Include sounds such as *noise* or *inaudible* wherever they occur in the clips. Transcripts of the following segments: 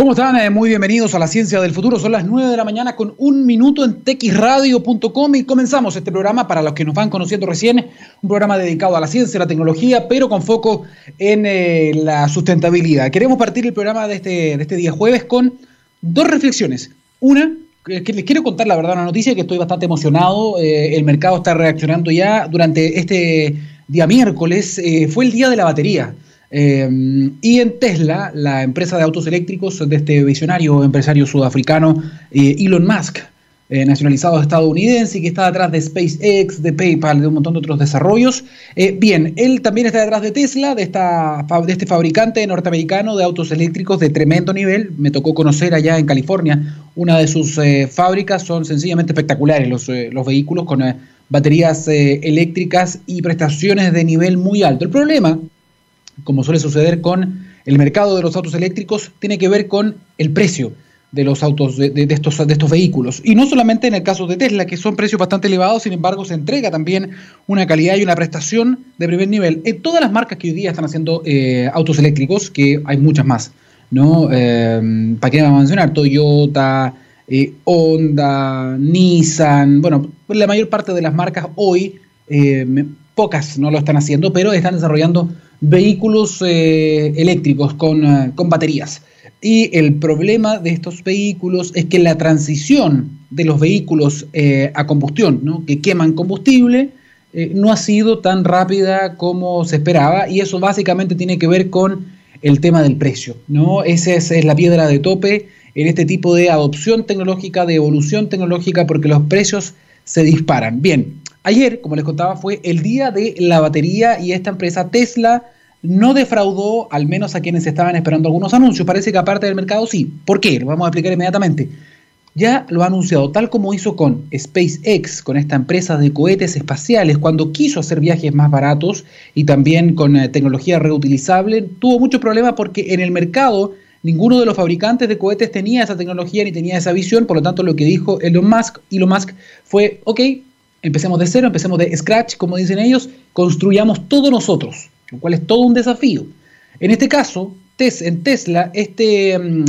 ¿Cómo están? Eh, muy bienvenidos a la Ciencia del Futuro. Son las 9 de la mañana con un minuto en texradio.com y comenzamos este programa para los que nos van conociendo recién, un programa dedicado a la ciencia, a la tecnología, pero con foco en eh, la sustentabilidad. Queremos partir el programa de este, de este día jueves con dos reflexiones. Una, que les quiero contar la verdad una noticia que estoy bastante emocionado. Eh, el mercado está reaccionando ya durante este día miércoles. fue el día de la batería. Em, y en Tesla, la empresa de autos eléctricos de este visionario empresario sudafricano eh, Elon Musk, eh, nacionalizado estadounidense y que está detrás de SpaceX, de PayPal, de un montón de otros desarrollos. Eh, bien, él también está detrás de Tesla, de, esta, de este fabricante norteamericano de autos eléctricos de tremendo nivel. Me tocó conocer allá en California una de sus fábricas, son sencillamente espectaculares los, los vehículos con baterías eléctricas y prestaciones de nivel muy alto. El problema como suele suceder con el mercado de los autos eléctricos, tiene que ver con el precio de los autos, de, estos, de estos vehículos. Y no solamente en el caso de Tesla, que son precios bastante elevados, sin embargo se entrega también una calidad y una prestación de primer nivel. En todas las marcas que hoy día están haciendo eh, autos eléctricos, que hay muchas más, ¿no? Eh, ¿Para qué vamos a mencionar? Toyota, eh, Honda, Nissan, bueno, la mayor parte de las marcas hoy, pocas no lo están haciendo, pero están desarrollando vehículos eh, eléctricos con, eh, con, baterías. Y el problema de estos vehículos es que la transición de los vehículos eh, a combustión, ¿no? que queman combustible, no ha sido tan rápida como se esperaba y eso básicamente tiene que ver con el tema del precio. ¿no? Esa es, es la piedra de tope en este tipo de adopción tecnológica, de evolución tecnológica, porque los precios se disparan. Bien, Ayer, como les contaba, fue el día de la batería y esta empresa Tesla no defraudó, al menos a quienes estaban esperando algunos anuncios. Parece que aparte del mercado sí. ¿Por qué? Lo vamos a explicar inmediatamente. Ya lo ha anunciado, tal como hizo con SpaceX, con esta empresa de cohetes espaciales, cuando quiso hacer viajes más baratos y también con eh, tecnología reutilizable, tuvo muchos problemas porque en el mercado ninguno de los fabricantes de cohetes tenía esa tecnología ni tenía esa visión, por lo tanto lo que dijo Elon Musk, Elon Musk fue, ok, Empecemos de cero, empecemos de scratch, como dicen ellos, construyamos todo nosotros, lo cual es todo un desafío. En este caso, en Tesla, este mm,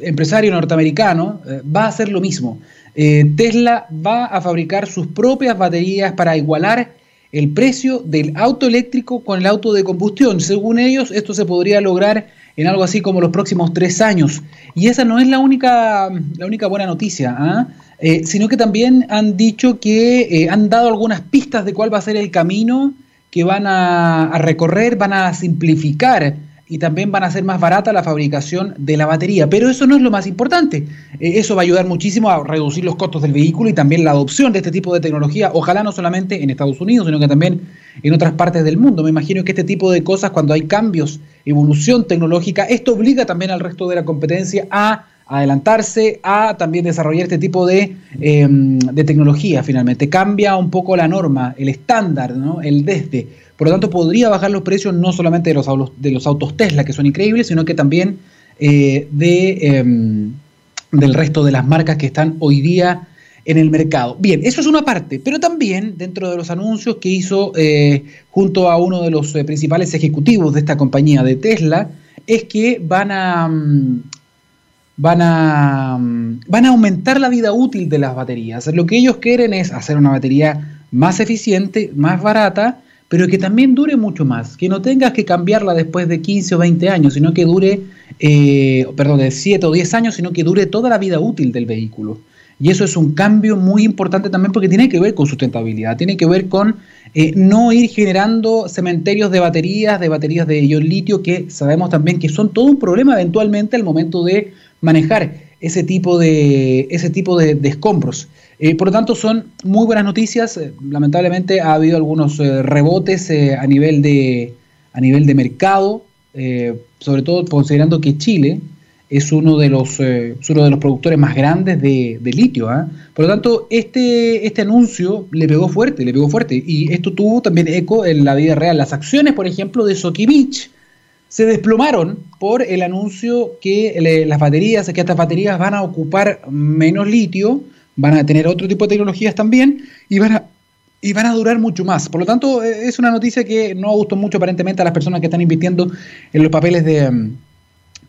empresario norteamericano eh, va a hacer lo mismo. Eh, Tesla va a fabricar sus propias baterías para igualar el precio del auto eléctrico con el auto de combustión. Según ellos, esto se podría lograr en algo así como los próximos tres años. Y esa no es la única, la única buena noticia. ¿ah? Eh, sino que también han dicho que eh, han dado algunas pistas de cuál va a ser el camino que van a, recorrer, van a simplificar y también van a hacer más barata la fabricación de la batería. Pero eso no es lo más importante. Eh, eso va a ayudar muchísimo a reducir los costos del vehículo y también la adopción de este tipo de tecnología, ojalá no solamente en Estados Unidos, sino que también en otras partes del mundo. Me imagino que este tipo de cosas, cuando hay cambios, evolución tecnológica, esto obliga también al resto de la competencia a adelantarse a también desarrollar este tipo de, em, de, tecnología finalmente. Cambia un poco la norma, el estándar, ¿no? el desde. Por lo tanto, podría bajar los precios no solamente de los, de los autos Tesla, que son increíbles, sino que también eh, de, em, del resto de las marcas que están hoy día en el mercado. Bien, eso es una parte, pero también dentro de los anuncios que hizo eh, junto a uno de los eh, principales ejecutivos de esta compañía de Tesla, es que van a, mm, van a, van a aumentar la vida útil de las baterías. Lo que ellos quieren es hacer una batería más eficiente, más barata, pero que también dure mucho más, que no tengas que cambiarla después de 15 o 20 años, sino que dure, eh, perdón, de 7 o 10 años, sino que dure toda la vida útil del vehículo. Y eso es un cambio muy importante también porque tiene que ver con sustentabilidad, tiene que ver con eh, no ir generando cementerios de baterías, de baterías de ion litio, que sabemos también que son todo un problema eventualmente al momento de manejar ese tipo de, ese tipo de, escombros. Eh, por lo tanto, son muy buenas noticias. Eh, lamentablemente ha habido algunos rebotes a, nivel de, a nivel de mercado, sobre todo considerando que Chile es uno de los, uno de los productores más grandes de, litio. ¿ah? Por lo tanto, este, este anuncio le pegó fuerte, le pegó fuerte. Y esto tuvo también eco en la vida real. Las acciones, por ejemplo, de Sokimich, se desplomaron por el anuncio que las baterías, que estas baterías van a ocupar menos litio, van a tener otro tipo de tecnologías también y van a, y van a durar mucho más. Por lo tanto, e, es una noticia que no gustó mucho aparentemente a las personas que están invirtiendo en los papeles de,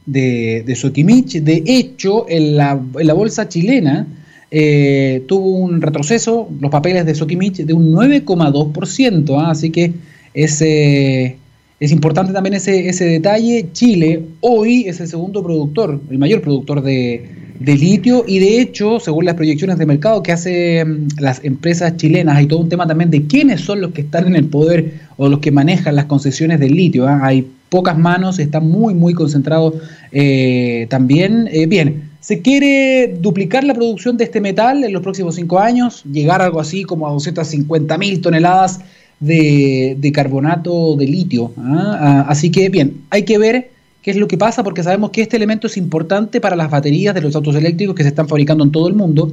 de, de Soquimich. De hecho, en la, bolsa chilena eh, tuvo un retroceso, los papeles de Soquimich, de un 9,2%. ¿ah? Así que ese, es importante también ese, ese detalle. Chile hoy es el segundo productor, el mayor productor de, de litio y de hecho, según las proyecciones de mercado que hacen las empresas chilenas, hay todo un tema también de quiénes son los que están en el poder o los que manejan las concesiones del litio. ¿ah? Hay pocas manos, está muy, muy concentrado eh, también. Eh, bien, se quiere duplicar la producción de este metal en los próximos cinco años, llegar algo así como a 250 mil toneladas de, carbonato de litio. ¿ah? Ah, así que, bien, hay que ver qué es lo que pasa porque sabemos que este elemento es importante para las baterías de los autos eléctricos que se están fabricando en todo el mundo.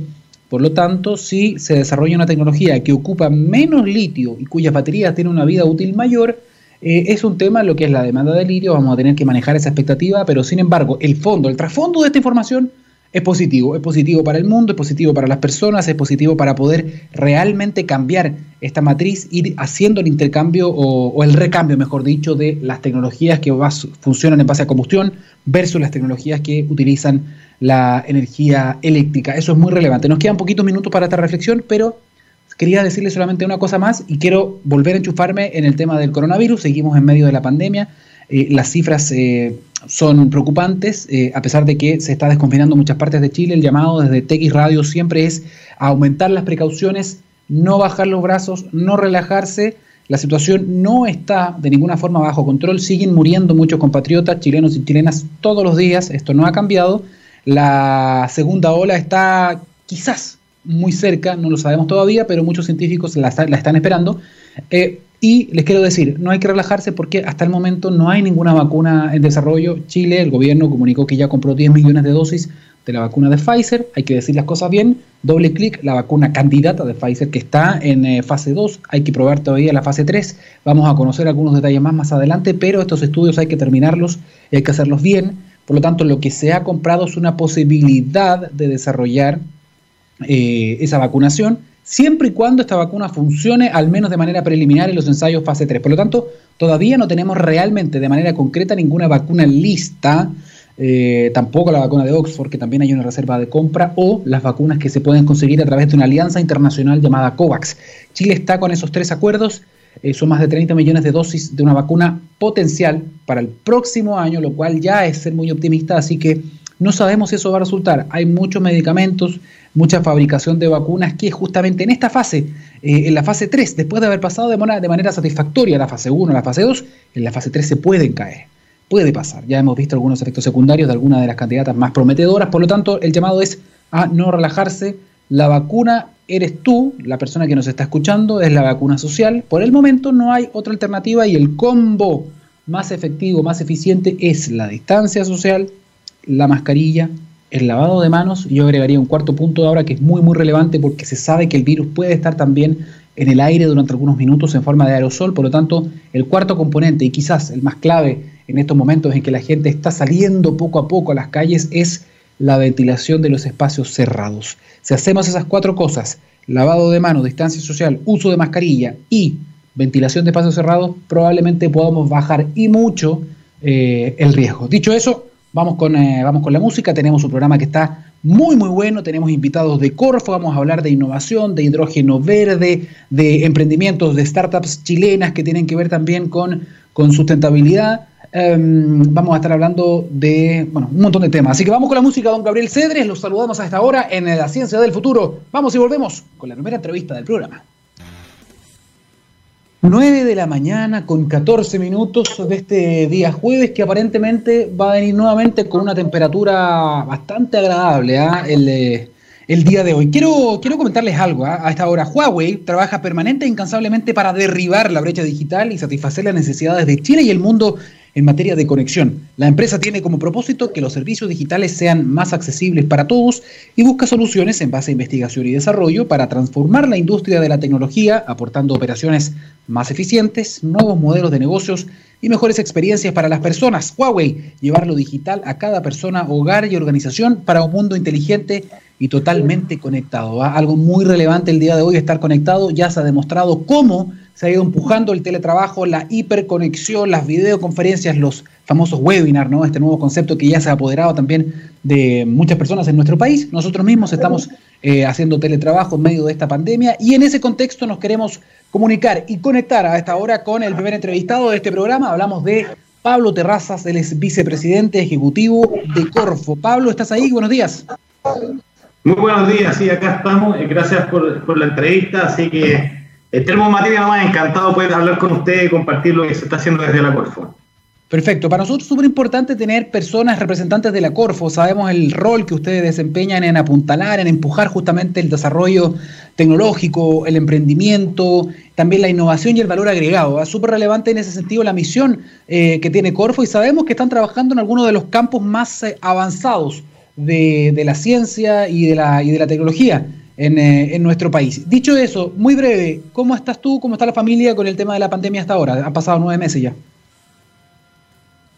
Por lo tanto, si se desarrolla una tecnología que ocupa menos litio y cuyas baterías tienen una vida útil mayor, eh, es un tema lo que es la demanda de litio, vamos a tener que manejar esa expectativa, pero sin embargo, el fondo, el trasfondo de esta información es positivo, es positivo para el mundo, es positivo para las personas, es positivo para poder realmente cambiar esta matriz, ir haciendo el intercambio o, el recambio, mejor dicho, de las tecnologías que funcionan en base a combustión versus las tecnologías que utilizan la energía eléctrica. Eso es muy relevante. Nos quedan poquitos minutos para esta reflexión, pero quería decirle solamente una cosa más y quiero volver a enchufarme en el tema del coronavirus. Seguimos en medio de la pandemia. Eh, las cifras eh, son preocupantes, eh, a pesar de que se está desconfinando muchas partes de Chile. El llamado desde TX Radio siempre es aumentar las precauciones, no bajar los brazos, no relajarse. La situación no está de ninguna forma bajo control. Siguen muriendo muchos compatriotas chilenos y chilenas todos los días. Esto no ha cambiado. La segunda ola está quizás muy cerca, no lo sabemos todavía, pero muchos científicos la, están esperando. Y les quiero decir, no hay que relajarse porque hasta el momento no hay ninguna vacuna en desarrollo. Chile, el gobierno comunicó que ya compró 10 millones de dosis de la vacuna de Pfizer. Hay que decir las cosas bien. Doble clic, la vacuna candidata de Pfizer que está en eh, fase 2. Hay que probar todavía la fase 3. Vamos a conocer algunos detalles más más adelante, pero estos estudios hay que terminarlos y hay que hacerlos bien. Por lo tanto, lo que se ha comprado es una posibilidad de desarrollar eh, esa vacunación siempre y cuando esta vacuna funcione al menos de manera preliminar en los ensayos fase 3. Por lo tanto, todavía no tenemos realmente de manera concreta ninguna vacuna lista, eh, tampoco la vacuna de Oxford, que también hay una reserva de compra, o las vacunas que se pueden conseguir a través de una alianza internacional llamada COVAX. Chile está con esos tres acuerdos. Eh, son más de 30 millones de dosis de una vacuna potencial para el próximo año, lo cual ya es ser muy optimista, así que no sabemos si eso va a resultar. Hay muchos medicamentos, mucha fabricación de vacunas que justamente en esta fase, eh, en la fase 3, después de haber pasado de manera, de manera satisfactoria la fase 1, la fase 2, en la fase 3 se pueden caer. Puede pasar. Ya hemos visto algunos efectos secundarios de algunas de las candidatas más prometedoras. Por lo tanto, el llamado es a no relajarse. La vacuna eres tú, la persona que nos está escuchando, es la vacuna social. Por el momento no hay otra alternativa y el combo más efectivo, más eficiente es la distancia social, la mascarilla el lavado de manos, yo agregaría un cuarto punto ahora que es muy muy relevante porque se sabe que el virus puede estar también en el aire durante algunos minutos en forma de aerosol, por lo tanto el cuarto componente y quizás el más clave en estos momentos en que la gente está saliendo poco a poco a las calles es la ventilación de los espacios cerrados. Si hacemos esas cuatro cosas, lavado de manos, distancia social, uso de mascarilla y ventilación de espacios cerrados, probablemente podamos bajar y mucho eh, el riesgo. Dicho eso, Vamos con, eh, vamos con la música, tenemos un programa que está muy muy bueno, tenemos invitados de Corfo, vamos a hablar de innovación, de hidrógeno verde, de emprendimientos, de startups chilenas que tienen que ver también con, con sustentabilidad. Em, vamos a estar hablando de bueno, un montón de temas. Así que vamos con la música, don Gabriel Cedres, los saludamos a esta hora en La Ciencia del Futuro. Vamos y volvemos con la primera entrevista del programa. 9 de la mañana con 14 minutos de este día jueves que aparentemente va a venir nuevamente con una temperatura bastante agradable ¿ah? el, el, día de hoy. Quiero, quiero comentarles algo ¿ah? a esta hora. Huawei trabaja permanente e incansablemente para derribar la brecha digital y satisfacer las necesidades de China y el mundo en materia de conexión. La empresa tiene como propósito que los servicios digitales sean más accesibles para todos y busca soluciones en base a investigación y desarrollo para transformar la industria de la tecnología, aportando operaciones más eficientes, nuevos modelos de negocios y mejores experiencias para las personas. Huawei, llevar lo digital a cada persona, hogar y organización para un mundo inteligente y totalmente conectado. Algo muy relevante el día de hoy, estar conectado. Ya se ha demostrado cómo se ha ido empujando el teletrabajo, la hiperconexión, las videoconferencias, los famosos webinars, ¿no? Este nuevo concepto que ya se ha apoderado también de muchas personas en nuestro país. Nosotros mismos estamos eh, haciendo teletrabajo en medio de esta pandemia y en ese contexto nos queremos comunicar y conectar a esta hora con el primer entrevistado de este programa. Hablamos de Pablo Terrazas, él es vicepresidente ejecutivo de Corfo. Pablo, ¿estás ahí? Buenos días. Muy buenos días, sí, acá estamos. Eh, gracias por, por la entrevista. Así que tenemos materia más encantado poder hablar con usted y compartir lo que se está haciendo desde la Corfo. Perfecto. Para nosotros es súper importante tener personas representantes de la Corfo. Sabemos el rol que ustedes desempeñan en apuntalar, en empujar justamente el desarrollo tecnológico, el emprendimiento, también la innovación y el valor agregado. Es súper relevante en ese sentido la misión eh, que tiene Corfo y sabemos que están trabajando en algunos de los campos más eh, avanzados de, la ciencia y de la, y de la tecnología. En, eh, en, nuestro país. Dicho eso, muy breve, ¿cómo estás tú? ¿Cómo está la familia con el tema de la pandemia hasta ahora? Han pasado nueve meses ya.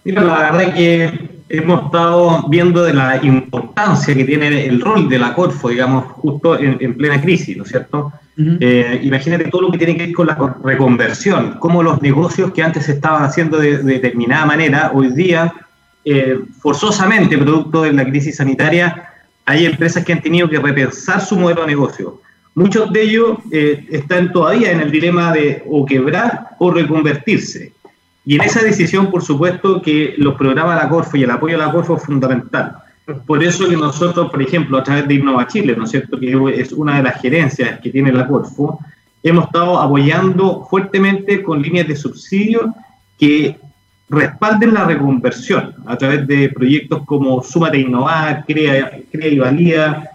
Mira, la verdad es que hemos estado viendo de la importancia que tiene el rol de la Corfo, digamos, justo en, plena crisis, ¿no es cierto? Eh, imagínate todo lo que tiene que ver con la reconversión, cómo los negocios que antes se estaban haciendo de, determinada manera, hoy día, eh, forzosamente, producto de la crisis sanitaria, hay empresas que han tenido que repensar su modelo de negocio. Muchos de ellos eh, están todavía en el dilema de o quebrar o reconvertirse. Y en esa decisión, por supuesto, que los programas de la Corfo y el apoyo a la Corfo es fundamental. Por eso que nosotros, por ejemplo, a través de Innova Chile, ¿no es cierto?, que es una de las gerencias que tiene la Corfo, hemos estado apoyando fuertemente con líneas de subsidio que respalden la reconversión a través de proyectos como Súmate Innovar, Crea, Crea y Valía,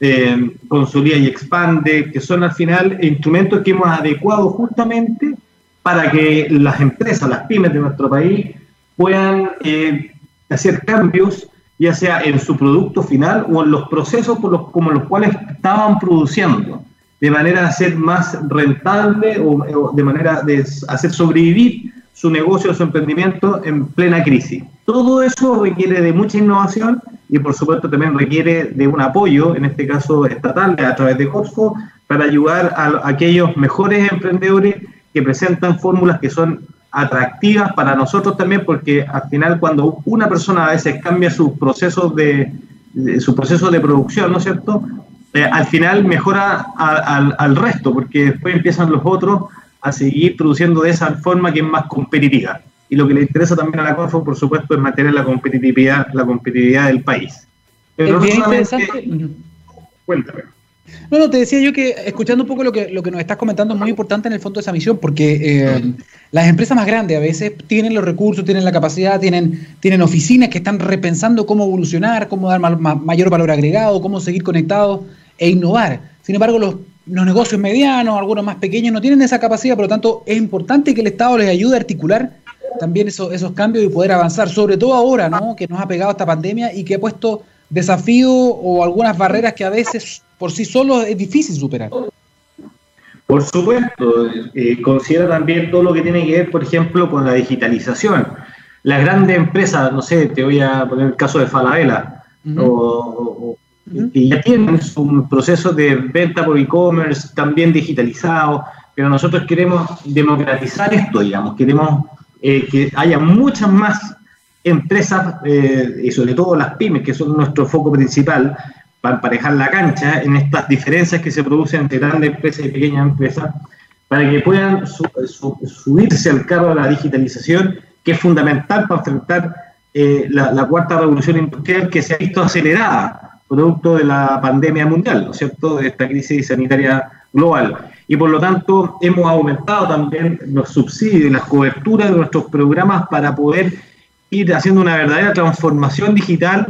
eh, Consolida y Expande, que son al final instrumentos que hemos adecuado justamente para que las empresas, las pymes de nuestro país puedan eh, hacer cambios, ya sea en su producto final o en los procesos por los, como los cuales estaban produciendo, de manera de ser más rentable o, de manera de hacer sobrevivir su negocio, su emprendimiento en plena crisis. Todo eso requiere de mucha innovación y por supuesto también requiere de un apoyo, en este caso estatal, a través de Cosfo, para ayudar a aquellos mejores emprendedores que presentan fórmulas que son atractivas para nosotros también, porque al final cuando una persona a veces cambia sus procesos de, su proceso de producción, ¿no es cierto? Eh, al final mejora al resto, porque después empiezan los otros a seguir produciendo de esa forma que es más competitiva. Y lo que le interesa también a la CONFO, por supuesto, es mantener la competitividad, la competitividad del país. Pero es bien interesante. Cuéntame. No, no, te decía yo que escuchando un poco lo que, lo que nos estás comentando es muy importante en el fondo de esa misión, porque eh, las empresas más grandes a veces tienen los recursos, tienen la capacidad, tienen, tienen oficinas que están repensando cómo evolucionar, cómo dar mayor valor agregado, cómo seguir conectados e innovar. Sin embargo, los, los negocios medianos, algunos más pequeños, no tienen esa capacidad, por lo tanto es importante que el Estado les ayude a articular también esos, esos cambios y poder avanzar, sobre todo ahora, ¿no? que nos ha pegado esta pandemia y que ha puesto desafíos o algunas barreras que a veces por sí solo es difícil superar. Por supuesto, eh, considera también todo lo que tiene que ver, por ejemplo, con la digitalización. Las grandes empresas, no sé, te voy a poner el caso de Falabella, ya tienen un proceso de venta por e-commerce también digitalizado, pero nosotros queremos democratizar esto, digamos, queremos eh, que haya muchas más empresas, eh, y sobre todo las pymes, que son nuestro foco principal, para emparejar la cancha en estas diferencias que se producen entre grandes empresas y pequeñas empresas, para que puedan subirse al carro de la digitalización, que es fundamental para enfrentar eh, la, cuarta revolución industrial que se ha visto acelerada producto de la pandemia mundial, ¿no es cierto?, de esta crisis sanitaria global. Y por lo tanto hemos aumentado también los subsidios y las coberturas de nuestros programas para poder ir haciendo una verdadera transformación digital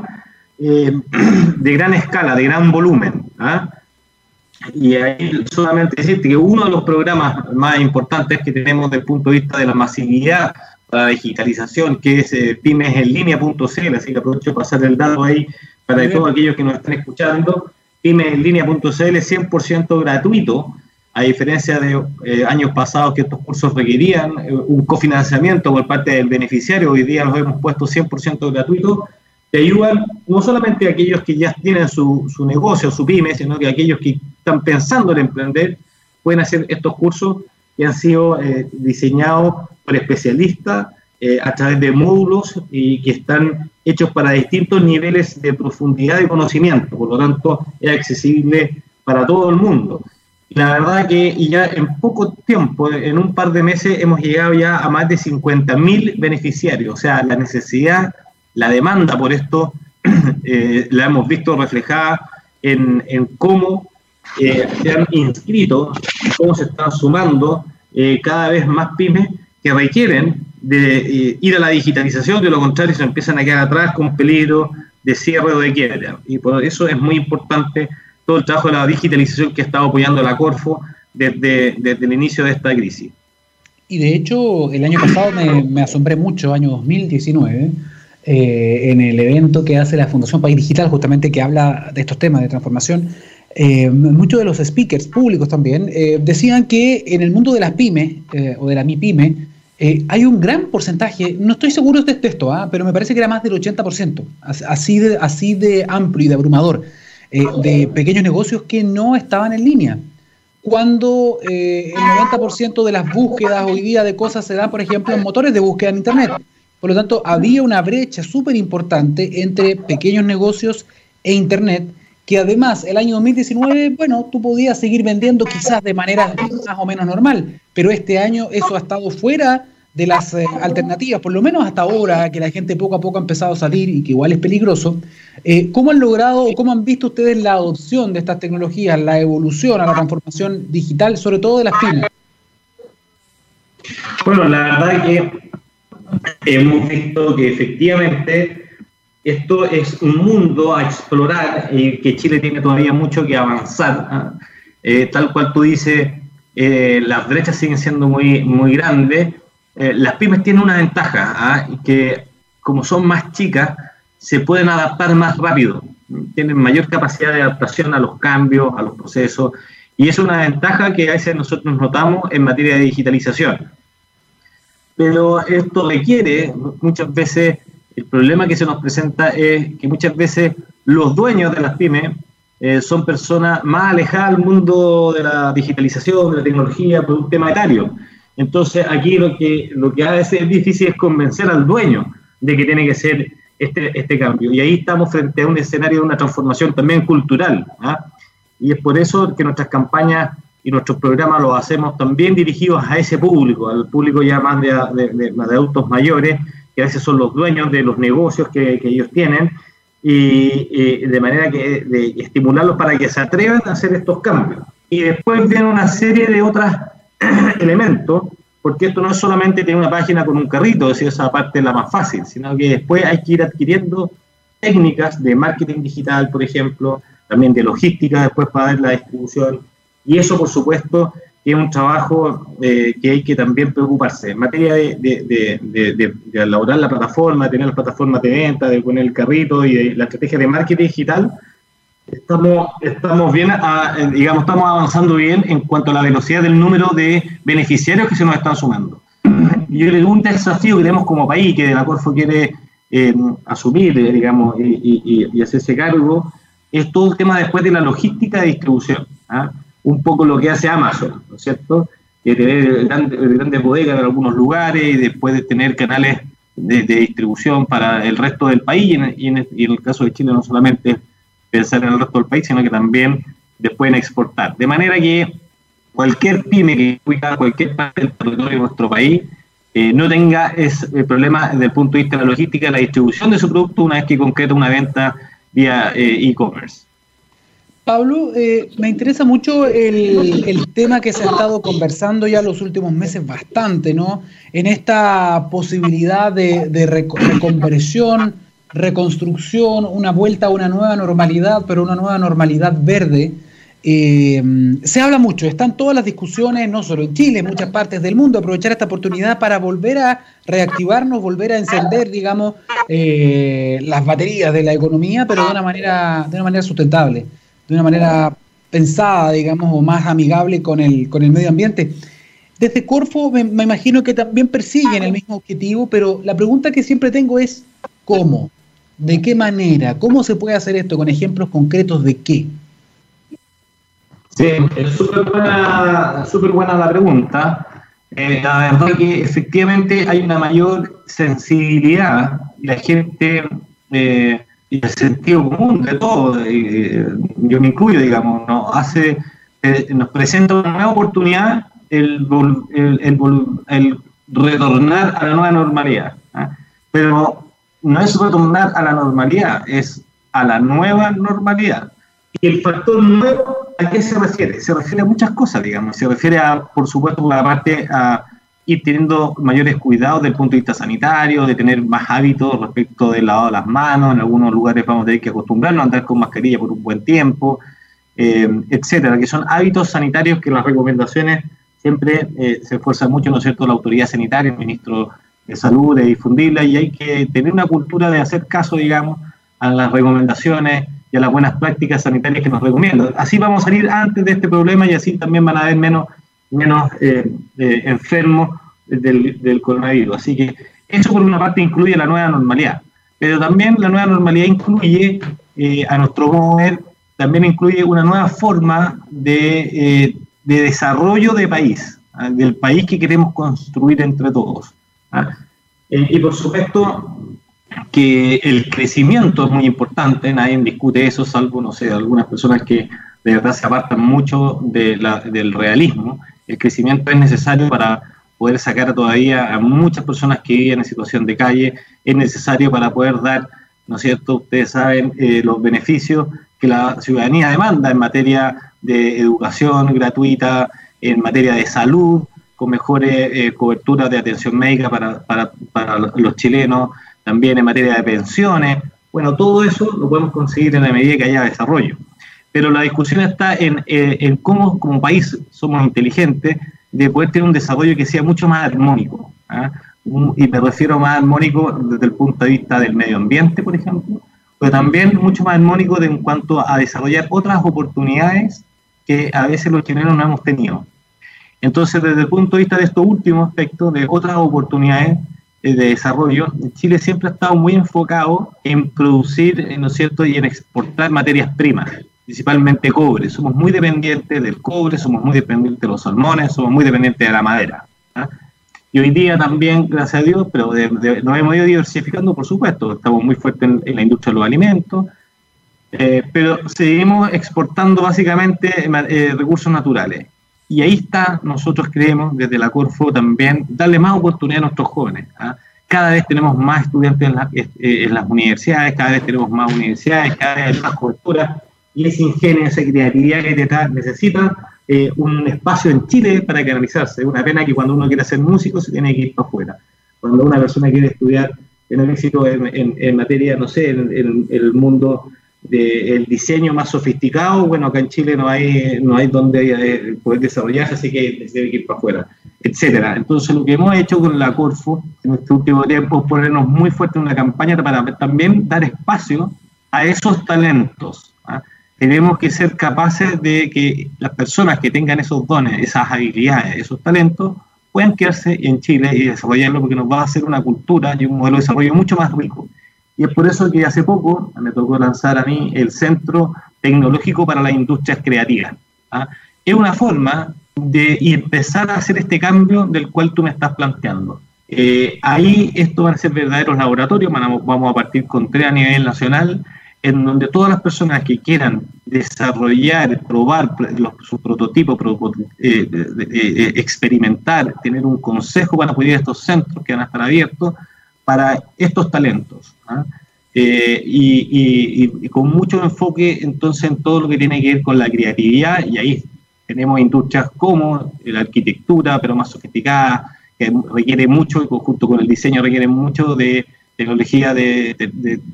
eh, *clears throat* de gran escala, de gran volumen. ¿ah? Y ahí solamente decirte que uno de los programas más importantes que tenemos desde el punto de vista de la masividad la digitalización, que es eh, pymesenlinea.cl, así que aprovecho para pasar el dato ahí para todos aquellos que nos están escuchando, pymesenlinea.cl 100% gratuito, a diferencia de eh, años pasados que estos cursos requerían un cofinanciamiento por parte del beneficiario, hoy día los hemos puesto 100% gratuito. Te ayudan no solamente a aquellos que ya tienen su, su, negocio, su pyme, sino que aquellos que están pensando en emprender pueden hacer estos cursos que han sido eh, diseñados por especialistas eh, a través de módulos y que están hechos para distintos niveles de profundidad de conocimiento, por lo tanto es accesible para todo el mundo. La verdad que ya en poco tiempo, en un par de meses, hemos llegado ya a más de 50.000 beneficiarios, o sea, la necesidad, la demanda por esto *clears throat* eh, la hemos visto reflejada en, en cómo eh, se han inscrito, cómo se están sumando eh, cada vez más pymes que requieren de eh, ir a la digitalización, de lo contrario se empiezan a quedar atrás con peligro de cierre o de quiebra. Y por eso es muy importante todo el trabajo de la digitalización que ha estado apoyando la Corfo desde, el inicio de esta crisis. Y de hecho, el año pasado me, me asombré mucho, año 2019, eh, en el evento que hace la Fundación País Digital, justamente que habla de estos temas de transformación. Eh, muchos de los speakers públicos también eh, decían que en el mundo de las pymes o de la MIPYME hay un gran porcentaje, no estoy seguro de esto, ¿ah? pero me parece que era más del 80%, así de, así de amplio y de abrumador, de pequeños negocios que no estaban en línea cuando el 90% de las búsquedas hoy día de cosas se dan, por ejemplo, en motores de búsqueda en Internet. Por lo tanto, había una brecha súper importante entre pequeños negocios e Internet, que además el año 2019, bueno, tú podías seguir vendiendo quizás de manera más o menos normal, pero este año eso ha estado fuera de las eh, alternativas, por lo menos hasta ahora que la gente poco a poco ha empezado a salir y que igual es peligroso. Eh, ¿Cómo han logrado o cómo han visto ustedes la adopción de estas tecnologías, la evolución a la transformación digital, sobre todo de las pymes? Bueno, la verdad que hemos visto que efectivamente esto es un mundo a explorar y que Chile tiene todavía mucho que avanzar. ¿ah? Eh, tal cual tú dices, eh, las brechas siguen siendo muy, muy grandes. Eh, las pymes tienen una ventaja, ¿ah? que como son más chicas, se pueden adaptar más rápido, tienen mayor capacidad de adaptación a los cambios, a los procesos, y es una ventaja que a veces nosotros notamos en materia de digitalización pero esto requiere muchas veces, el problema que se nos presenta es que muchas veces los dueños de las pymes eh, son personas más alejadas del mundo de la digitalización, de la tecnología, por un tema etario. Entonces aquí lo que, lo que a veces es difícil es convencer al dueño de que tiene que ser este, este cambio. Y ahí estamos frente a un escenario de una transformación también cultural. ¿ah? Y es por eso que nuestras campañas y nuestros programas los hacemos también dirigidos a ese público, al público ya más de, de, adultos mayores, que a veces son los dueños de los negocios que, ellos tienen, y, de manera que de estimularlos para que se atrevan a hacer estos cambios. Y después viene una serie de otros *clears throat* elementos, porque esto no es solamente tener una página con un carrito, es esa parte es la más fácil, sino que después hay que ir adquiriendo técnicas de marketing digital, por ejemplo, también de logística después para ver la distribución, y eso, por supuesto, es un trabajo eh, que hay que también preocuparse. En materia de, de, de, de, elaborar la plataforma, tener las plataformas de venta, de poner el carrito y de la estrategia de marketing digital, estamos, estamos bien, digamos, estamos avanzando bien en cuanto a la velocidad del número de beneficiarios que se nos están sumando. Y yo creo que un desafío que tenemos como país, que la Corfo quiere eh, asumir, eh, digamos, y, y, y, hacerse cargo, es todo el tema después de la logística de distribución. ¿ah? Un poco lo que hace Amazon, ¿no es cierto? Que tener grandes, bodegas en algunos lugares y después de tener canales de, distribución para el resto del país y en, el caso de Chile no solamente pensar en el resto del país, sino que también después en exportar. De manera que cualquier pyme que cuida cualquier parte del territorio de nuestro país eh, no tenga ese problema desde el punto de vista de la logística, la distribución de su producto una vez que concreta una venta vía eh, e-commerce. Pablo, eh, me interesa mucho el, tema que se ha estado conversando ya los últimos meses bastante, ¿no? En esta posibilidad de, reconversión, reconstrucción, una vuelta a una nueva normalidad, pero una nueva normalidad verde. Eh, se habla mucho, están todas las discusiones, no solo en Chile, en muchas partes del mundo, aprovechar esta oportunidad para volver a reactivarnos, volver a encender, digamos, eh, las baterías de la economía, pero de una manera, de una manera sustentable de una manera pensada, digamos, o más amigable con el, con el medio ambiente. Desde Corfo me, imagino que también persiguen el mismo objetivo, pero la pregunta que siempre tengo es ¿cómo? ¿De qué manera? ¿Cómo se puede hacer esto? ¿Con ejemplos concretos de qué? Sí, es súper buena, super buena la pregunta. Eh, la verdad que efectivamente hay una mayor sensibilidad y la gente eh, y el sentido común de todo, eh, yo me incluyo, digamos, ¿no? hace, nos presenta una nueva oportunidad el, el, retornar a la nueva normalidad. ¿ah? Pero no es retornar a la normalidad, es a la nueva normalidad. Y el factor nuevo, ¿a qué se refiere? Se refiere a muchas cosas, digamos. Se refiere a, por supuesto, la parte a ir teniendo mayores cuidados desde el punto de vista sanitario, de tener más hábitos respecto del lavado de las manos. En algunos lugares vamos a tener que acostumbrarnos a andar con mascarilla por un buen tiempo, eh, etcétera, que son hábitos sanitarios que las recomendaciones siempre eh, se esfuerza mucho, ¿no es cierto?, la autoridad sanitaria, el ministro de Salud, de difundirla, y hay que tener una cultura de hacer caso, digamos, a las recomendaciones y a las buenas prácticas sanitarias que nos recomiendan. Así vamos a salir antes de este problema y así también van a haber menos, menos eh, eh, enfermos del, coronavirus. Así que eso por una parte incluye la nueva normalidad, pero también la nueva normalidad incluye, eh, a nuestro modo de ver, también incluye una nueva forma de, de desarrollo de país, ¿ah? del país que queremos construir entre todos. ¿ah? y por supuesto, que el crecimiento es muy importante, nadie discute eso, salvo, no sé, algunas personas que de verdad se apartan mucho de la, del realismo. El crecimiento es necesario para poder sacar todavía a muchas personas que viven en situación de calle, es necesario para poder dar, ¿no es cierto?, ustedes saben, eh, los beneficios que la ciudadanía demanda en materia de educación gratuita, en materia de salud, con mejores eh, coberturas de atención médica para, para, para los chilenos, también en materia de pensiones. Bueno, todo eso lo podemos conseguir en la medida que haya desarrollo. Pero la discusión está en, eh, cómo como país somos inteligentes de poder tener un desarrollo que sea mucho más armónico. ¿ah? y me refiero más armónico desde el punto de vista del medio ambiente, por ejemplo, pero también mucho más armónico de, en cuanto a desarrollar otras oportunidades que a veces los chilenos no hemos tenido. Entonces, desde el punto de vista de estos últimos aspectos, de otras oportunidades, de desarrollo, Chile siempre ha estado muy enfocado en producir, eh, ¿no es cierto?, y en exportar materias primas, principalmente cobre. Somos muy dependientes del cobre, somos muy dependientes de los salmones, somos muy dependientes de la madera. ¿ah? Y hoy día también, gracias a Dios, pero nos hemos ido diversificando, por supuesto, estamos muy fuertes en, la industria de los alimentos, eh, pero seguimos exportando básicamente eh, recursos naturales. Y ahí está, nosotros creemos desde la Corfo también, darle más oportunidad a nuestros jóvenes. ¿ah? Cada vez tenemos más estudiantes eh, en, las universidades, cada vez tenemos más universidades, cada vez hay más cobertura, y ese ingenio, esa creatividad que necesita eh, un espacio en Chile para canalizarse. Es una pena que cuando uno quiere ser músico se tiene que ir para afuera. Cuando una persona quiere estudiar, tener éxito en, materia, no sé, en el mundo del diseño más sofisticado, bueno, acá en Chile no hay, no hay donde eh, poder desarrollarse, así que se debe ir para afuera, etcétera. Entonces, lo que hemos hecho con la Corfo en este último tiempo es ponernos muy fuerte en una campaña para también dar espacio a esos talentos. ¿ah? Tenemos que ser capaces de que las personas que tengan esos dones, esas habilidades, esos talentos, puedan quedarse en Chile y desarrollarlo porque nos va a hacer una cultura y un modelo de desarrollo mucho más rico y es por eso que hace poco me tocó lanzar a mí el Centro Tecnológico para las Industrias Creativas. ¿ah? Es una forma de empezar a hacer este cambio del cual tú me estás planteando. Eh, ahí esto van a ser verdaderos laboratorios, vamos a partir con tres a nivel nacional, en donde todas las personas que quieran desarrollar, probar los, sus prototipos, eh, eh, experimentar, tener un consejo, van a acudir a estos centros que van a estar abiertos para estos talentos. ¿ah? Eh, y, con mucho enfoque entonces en todo lo que tiene que ver con la creatividad y ahí tenemos industrias como la arquitectura, pero más sofisticada, que requiere mucho, junto con el diseño requiere mucho de tecnología de,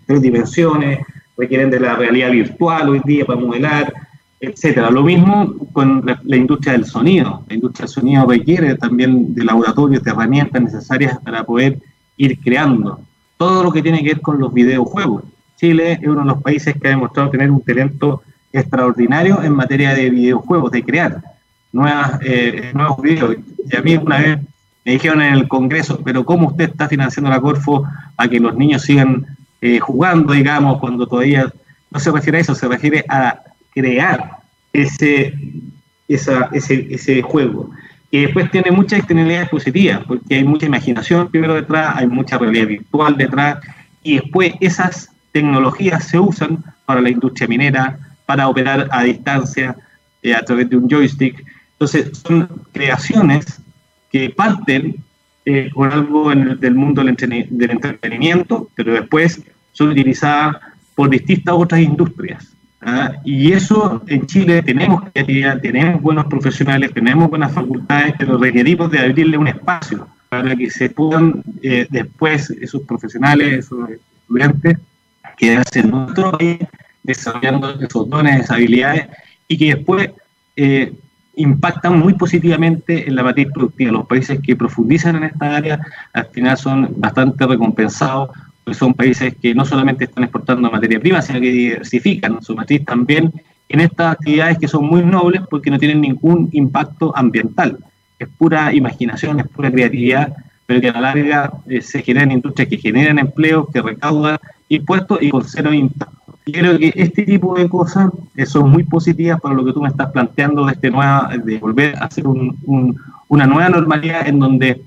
tres dimensiones, requieren de la realidad virtual hoy día para modelar, etcétera. Lo mismo con la, industria del sonido. La industria del sonido requiere también de laboratorios, de herramientas necesarias para poder ir creando. Todo lo que tiene que ver con los videojuegos. Chile es uno de los países que ha demostrado tener un talento extraordinario en materia de videojuegos, de crear nuevas, eh, nuevos videos. Y a mí una vez me dijeron en el Congreso, pero ¿cómo usted está financiando la Corfo a que los niños sigan eh, jugando, digamos, cuando todavía no se refiere a eso, se refiere a crear ese, esa, ese, ese juego. Y después tiene muchas externalidades positivas, porque hay mucha imaginación primero detrás, hay mucha realidad virtual detrás, y después esas tecnologías se usan para la industria minera, para operar a distancia eh, a través de un joystick. Entonces, son creaciones que parten eh, con algo en del mundo del, entretenimiento, pero después son utilizadas por distintas otras industrias. ¿ah? Y eso en Chile tenemos creatividad, tenemos buenos profesionales, tenemos buenas facultades, pero requerimos de abrirle un espacio para que se puedan eh, después esos profesionales, esos estudiantes, quedarse en nuestro país desarrollando esos dones, esas habilidades y que después eh, impactan muy positivamente en la matriz productiva. Los países que profundizan en esta área al final son bastante recompensados, pues son países que no solamente están exportando materia prima, sino que diversifican su matriz también en estas actividades que son muy nobles porque no tienen ningún impacto ambiental. Es pura imaginación, es pura creatividad, pero que a la larga eh, se generan industrias que generan empleos, que recaudan impuestos y con cero impacto. Y creo que este tipo de cosas eh, son muy positivas para lo que tú me estás planteando de, este nueva, de volver a hacer una nueva normalidad en donde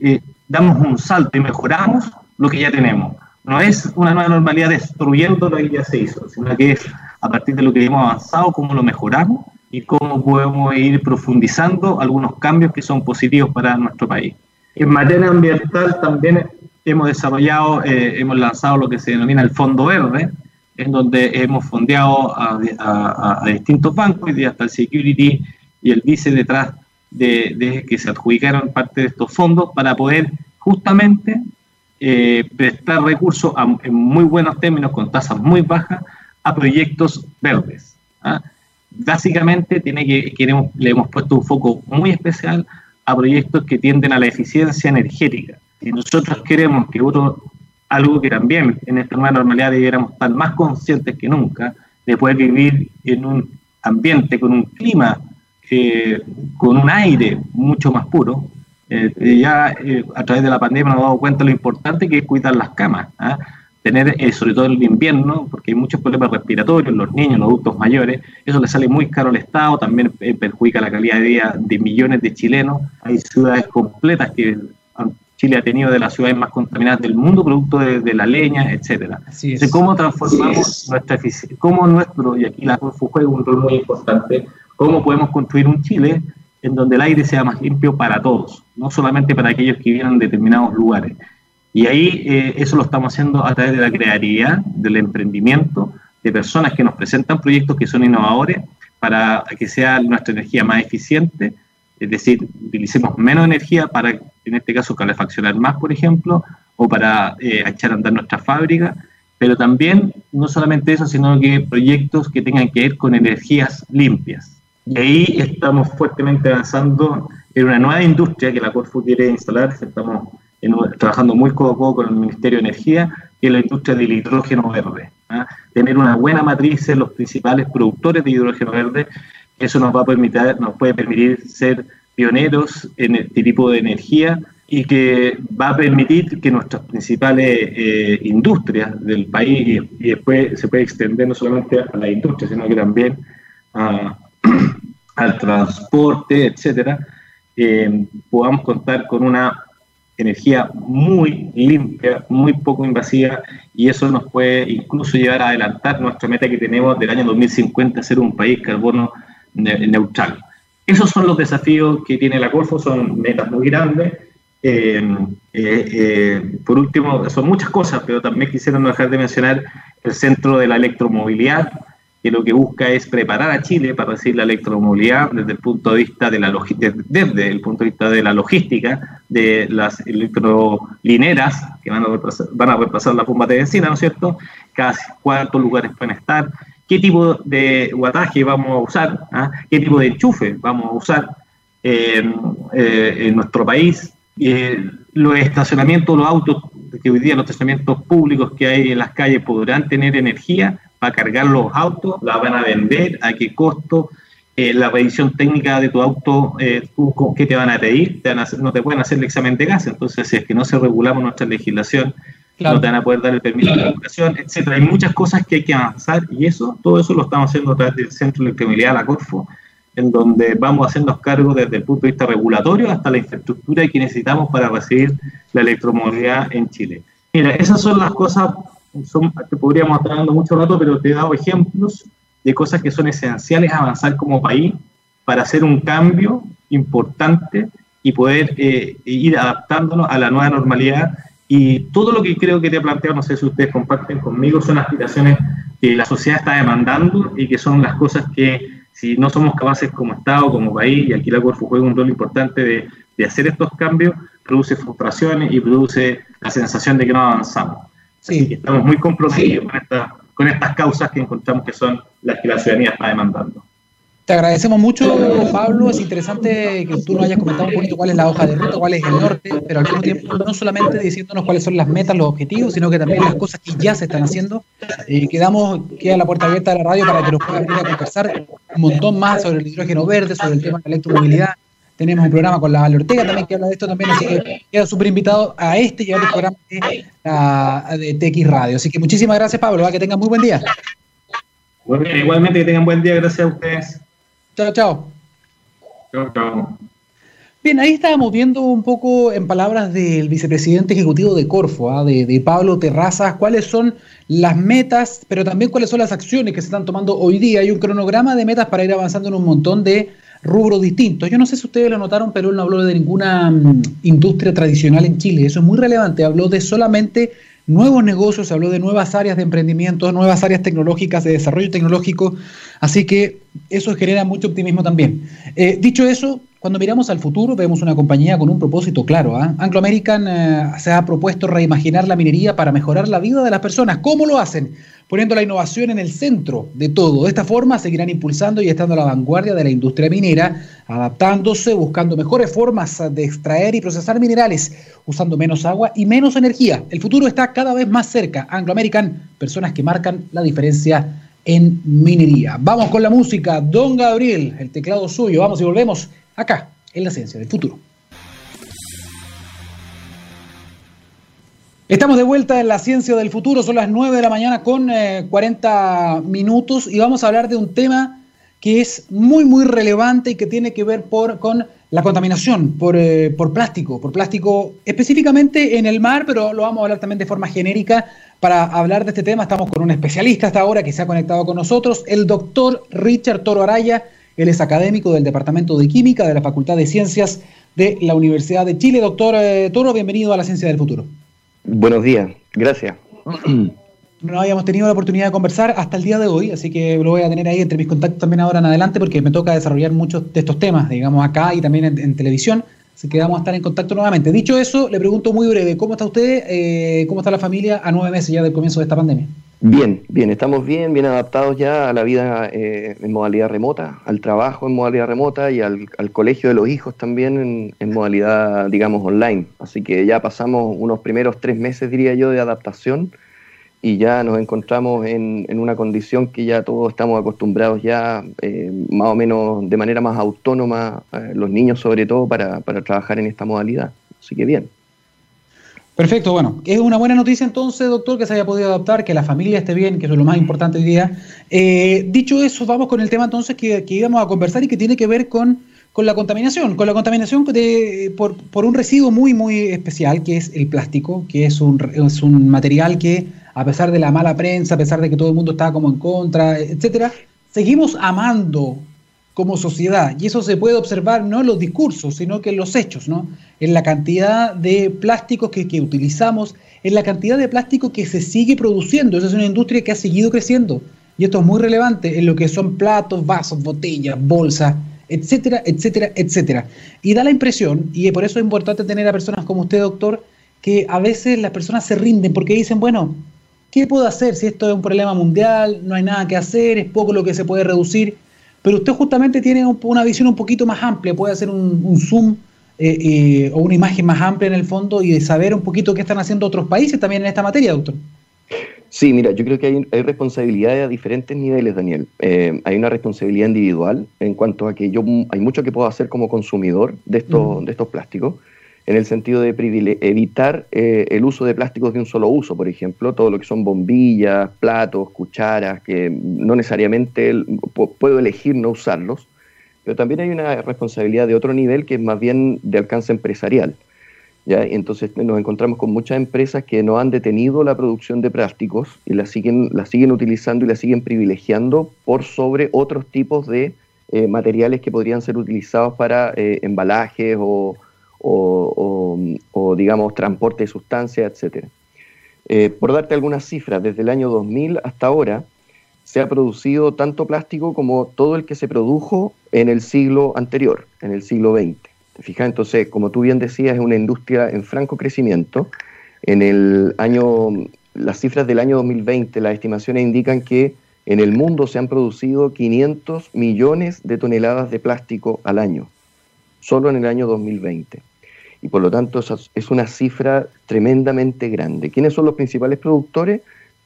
eh, damos un salto y mejoramos lo que ya tenemos. No es una nueva normalidad destruyendo lo que ya se hizo, sino que es a partir de lo que hemos avanzado, cómo lo mejoramos y cómo podemos ir profundizando algunos cambios que son positivos para nuestro país. En materia ambiental también hemos desarrollado, eh, hemos lanzado lo que se denomina el Fondo Verde, en donde hemos fondeado a, distintos bancos, y hasta el Security y el Vice detrás de, que se adjudicaron parte de estos fondos para poder justamente eh, prestar recursos en muy buenos términos, con tasas muy bajas, a proyectos verdes. ¿ah? Básicamente tiene que, queremos, le hemos puesto un foco muy especial a proyectos que tienden a la eficiencia energética. Si nosotros queremos que otro algo que también en esta nueva normalidad debiéramos estar más conscientes que nunca de poder vivir en un ambiente con un clima, eh, con un aire mucho más puro. Eh, ya eh, a través de la pandemia nos hemos dado cuenta lo importante que es cuidar las camas, ¿ah? tener, sobre todo el invierno, porque hay muchos problemas respiratorios, los niños, los adultos mayores, eso le sale muy caro al Estado, también perjudica la calidad de vida de millones de chilenos. Hay ciudades completas que Chile ha tenido de las ciudades más contaminadas del mundo, producto de, la leña, etcétera. Entonces, ¿cómo transformamos nuestra eficiencia? ¿Cómo nuestro, y aquí la CORFU juega un rol muy importante, cómo podemos construir un Chile en donde el aire sea más limpio para todos, no solamente para aquellos que viven en determinados lugares? Y ahí eh, eso lo estamos haciendo a través de la creatividad, del emprendimiento, de personas que nos presentan proyectos que son innovadores para que sea nuestra energía más eficiente, es decir, utilicemos menos energía para, en este caso, calefaccionar más, por ejemplo, o para eh, echar a andar nuestra fábrica, pero también no solamente eso, sino que proyectos que tengan que ver con energías limpias. Y ahí estamos fuertemente avanzando en una nueva industria que la Corfu quiere instalar, estamos trabajando muy codo a codo con el Ministerio de Energía, que es la industria del hidrógeno verde. ¿ah? Tener una buena matriz en los principales productores de hidrógeno verde eso nos va a permitir, nos puede permitir ser pioneros en este tipo de energía y que va a permitir que nuestras principales eh, industrias del país y, después se puede extender no solamente a la industria, sino que también *clears throat* al transporte, etcétera, eh, podamos contar con una energía muy limpia, muy poco invasiva y eso nos puede incluso llevar a adelantar nuestra meta que tenemos del año 2050 ser un país carbono neutral. Esos son los desafíos que tiene la Corfo, son metas muy grandes. Eh, eh, eh, por último, son muchas cosas, pero también quisiera no dejar de mencionar el Centro de la Electromovilidad, que lo que busca es preparar a Chile para recibir la electromovilidad desde el punto de vista de la desde el punto de vista de la logística de las electrolineras que van a reemplazar, van a reemplazar la bomba de benzina, ¿no es cierto? Cada cuántos lugares pueden estar, qué tipo de guataje vamos a usar, ¿ah? qué tipo de enchufe vamos a usar eh, en nuestro país. Eh, los estacionamientos, los autos, que hoy día los estacionamientos públicos que hay en las calles podrán tener energía para cargar los autos, la van a vender, a qué costo, eh, la revisión técnica de tu auto, ¿qué te van a pedir? Te no te pueden hacer el examen de gas, entonces si es que no se regulamos nuestra legislación no te van a poder dar el permiso de educación, etcétera. Hay muchas cosas que hay que avanzar y eso, todo eso lo estamos haciendo a través del Centro de Electromovilidad, la Corfo, en donde vamos haciendo cargo desde el punto de vista regulatorio hasta la infraestructura que necesitamos para recibir la electromovilidad en Chile. Mira, esas son las cosas, son, que podríamos estar dando mucho rato, pero te he dado ejemplos de cosas que son esenciales avanzar como país para hacer un cambio importante y poder eh, ir adaptándonos a la nueva normalidad. Y todo lo que creo que te he planteado, no sé si ustedes comparten conmigo, son aspiraciones que la sociedad está demandando y que son las cosas que si no somos capaces como Estado, como país, y aquí la Corfu juega un rol importante de, de hacer estos cambios, produce frustraciones y produce la sensación de que no avanzamos. Sí. Así que estamos muy comprometidos con, esta, con estas causas que encontramos que son las que la ciudadanía está demandando. Te agradecemos mucho, Pablo. Es interesante que tú nos hayas comentado un poquito cuál es la hoja de ruta, cuál es el norte, pero al mismo tiempo no solamente diciéndonos cuáles son las metas, los objetivos, sino que también las cosas que ya se están haciendo. Eh, quedamos, queda la puerta abierta de la radio para que nos puedan venir a conversar un montón más sobre el hidrógeno verde, sobre el tema de la electromovilidad. Tenemos un programa con la Vale Ortega también que habla de esto también, así que queda súper invitado a este y a otros programas de, TX Radio. Así que muchísimas gracias, Pablo. Que tengan muy buen día. Bien, igualmente que tengan buen día. Gracias a ustedes. Chao, chao. Chao, chao. Bien, ahí estábamos viendo un poco en palabras del vicepresidente ejecutivo de Corfo, ¿ah? de, Pablo Terrazas, cuáles son las metas, pero también cuáles son las acciones que se están tomando hoy día. Hay un cronograma de metas para ir avanzando en un montón de rubros distintos. Yo no sé si ustedes lo notaron, pero él no habló de ninguna mm, industria tradicional en Chile. Eso es muy relevante. Habló de solamente nuevos negocios, habló de nuevas áreas de emprendimiento, nuevas áreas tecnológicas, de desarrollo tecnológico, así que eso genera mucho optimismo también. Eh, dicho eso, cuando miramos al futuro, vemos una compañía con un propósito claro. ¿eh? Anglo American eh, se ha propuesto reimaginar la minería para mejorar la vida de las personas. ¿Cómo lo hacen? Poniendo la innovación en el centro de todo. De esta forma seguirán impulsando y estando a la vanguardia de la industria minera, adaptándose, buscando mejores formas de extraer y procesar minerales, usando menos agua y menos energía. El futuro está cada vez más cerca. Anglo American, personas que marcan la diferencia en minería. Vamos con la música. Don Gabriel, el teclado suyo. Vamos y volvemos acá, en la ciencia del futuro. Estamos de vuelta en la ciencia del futuro, son las 9 de la mañana con 40 eh, minutos y vamos a hablar de un tema que es muy, muy relevante y que tiene que ver por, con la contaminación por, eh, por plástico, por plástico específicamente en el mar, pero lo vamos a hablar también de forma genérica. Para hablar de este tema estamos con un especialista hasta ahora que se ha conectado con nosotros, el doctor Richard Toro Araya, él es académico del Departamento de Química de la Facultad de Ciencias de la Universidad de Chile. Doctor eh, Toro, bienvenido a la Ciencia del Futuro. Buenos días, gracias. *clears throat* No habíamos tenido la oportunidad de conversar hasta el día de hoy, así que lo voy a tener ahí entre mis contactos también ahora en adelante porque me toca desarrollar muchos de estos temas, digamos, acá y también en televisión. Así que vamos a estar en contacto nuevamente. Dicho eso, le pregunto muy breve, ¿cómo está usted? Eh, ¿Cómo está la familia a nueve meses ya del comienzo de esta pandemia? Bien, bien, estamos bien, bien adaptados ya a la vida eh, en modalidad remota, al trabajo en modalidad remota y al, colegio de los hijos también en, en, modalidad, digamos, online. Así que ya pasamos unos primeros tres meses, diría yo, de adaptación y ya nos encontramos en, una condición que ya todos estamos acostumbrados ya eh, más o menos de manera más autónoma, eh, los niños sobre todo, para, trabajar en esta modalidad. Así que bien. Perfecto, bueno, es una buena noticia entonces, doctor, que se haya podido adaptar, que la familia esté bien, que eso es lo más importante hoy día. Eh, dicho eso, vamos con el tema entonces que, íbamos a conversar y que tiene que ver con, con la contaminación, con la contaminación de, por, por, un residuo muy, muy especial, que es el plástico, que es un, es un material que a pesar de la mala prensa, a pesar de que todo el mundo estaba como en contra, etcétera, seguimos amando como sociedad. Y eso se puede observar no en los discursos, sino que en los hechos, ¿no? En la cantidad de plásticos que, utilizamos, en la cantidad de plástico que se sigue produciendo. Esa es una industria que ha seguido creciendo. Y esto es muy relevante en lo que son platos, vasos, botellas, bolsas, etcétera, etcétera, etcétera. Y da la impresión, y por eso es importante tener a personas como usted, doctor, que a veces las personas se rinden porque dicen, bueno, ¿Qué puedo hacer si esto es un problema mundial? No hay nada que hacer, es poco lo que se puede reducir. Pero usted justamente tiene una visión un poquito más amplia, puede hacer un, zoom eh, eh, o una imagen más amplia en el fondo y saber un poquito qué están haciendo otros países también en esta materia, doctor. Sí, mira, yo creo que hay, hay responsabilidades a diferentes niveles, Daniel. Eh, hay una responsabilidad individual en cuanto a que yo hay mucho que puedo hacer como consumidor de estos, de estos plásticos en el sentido de evitar eh, el uso de plásticos de un solo uso, por ejemplo, todo lo que son bombillas, platos, cucharas, que no necesariamente puedo elegir no usarlos, pero también hay una responsabilidad de otro nivel que es más bien de alcance empresarial. ¿ya? entonces nos encontramos con muchas empresas que no han detenido la producción de plásticos y la siguen, siguen utilizando y la siguen privilegiando por sobre otros tipos de eh, materiales que podrían ser utilizados para eh, embalajes o, o, digamos, transporte de sustancias, etc. Eh, por darte algunas cifras, desde el año 2000 hasta ahora se ha producido tanto plástico como todo el que se produjo en el siglo anterior, en el siglo XX. ¿Te? Entonces, como tú bien decías, es una industria en franco crecimiento. En el año, las cifras del año 2020, las estimaciones indican que en el mundo se han producido 500 millones de toneladas de plástico al año, solo en el año 2020 y por lo tanto es una cifra tremendamente grande. ¿Quiénes son los principales productores?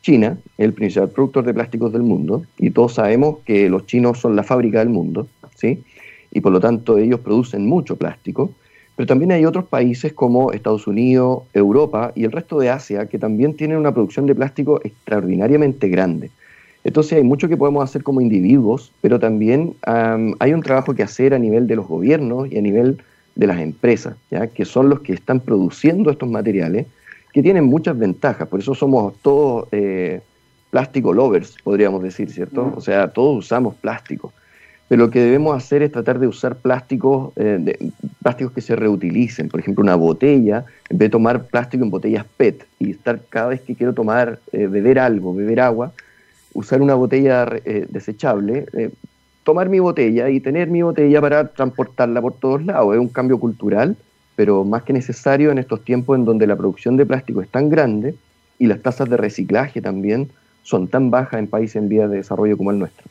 China, el principal productor de plásticos del mundo, y todos sabemos que los chinos son la fábrica del mundo, ¿sí? Y por lo tanto ellos producen mucho plástico, pero también hay otros países como Estados Unidos, Europa y el resto de Asia que también tienen una producción de plástico extraordinariamente grande. Entonces hay mucho que podemos hacer como individuos, pero también hay un trabajo que hacer a nivel de los gobiernos y a nivel de las empresas, ¿ya? que son los que están produciendo estos materiales, que tienen muchas ventajas. Por eso somos todos eh, plástico lovers, podríamos decir, ¿cierto? O sea, todos usamos plástico. Pero lo que debemos hacer es tratar de usar plásticos, eh, plásticos que se reutilicen. Por ejemplo, una botella, en vez de tomar plástico en botellas PET y estar cada vez que quiero tomar, eh, beber algo, beber agua, usar una botella desechable, tomar mi botella y tener mi botella para transportarla por todos lados. Es un cambio cultural, pero más que necesario en estos tiempos en donde la producción de plástico es tan grande y las tasas de reciclaje también son tan bajas en países en vías de desarrollo como el nuestro.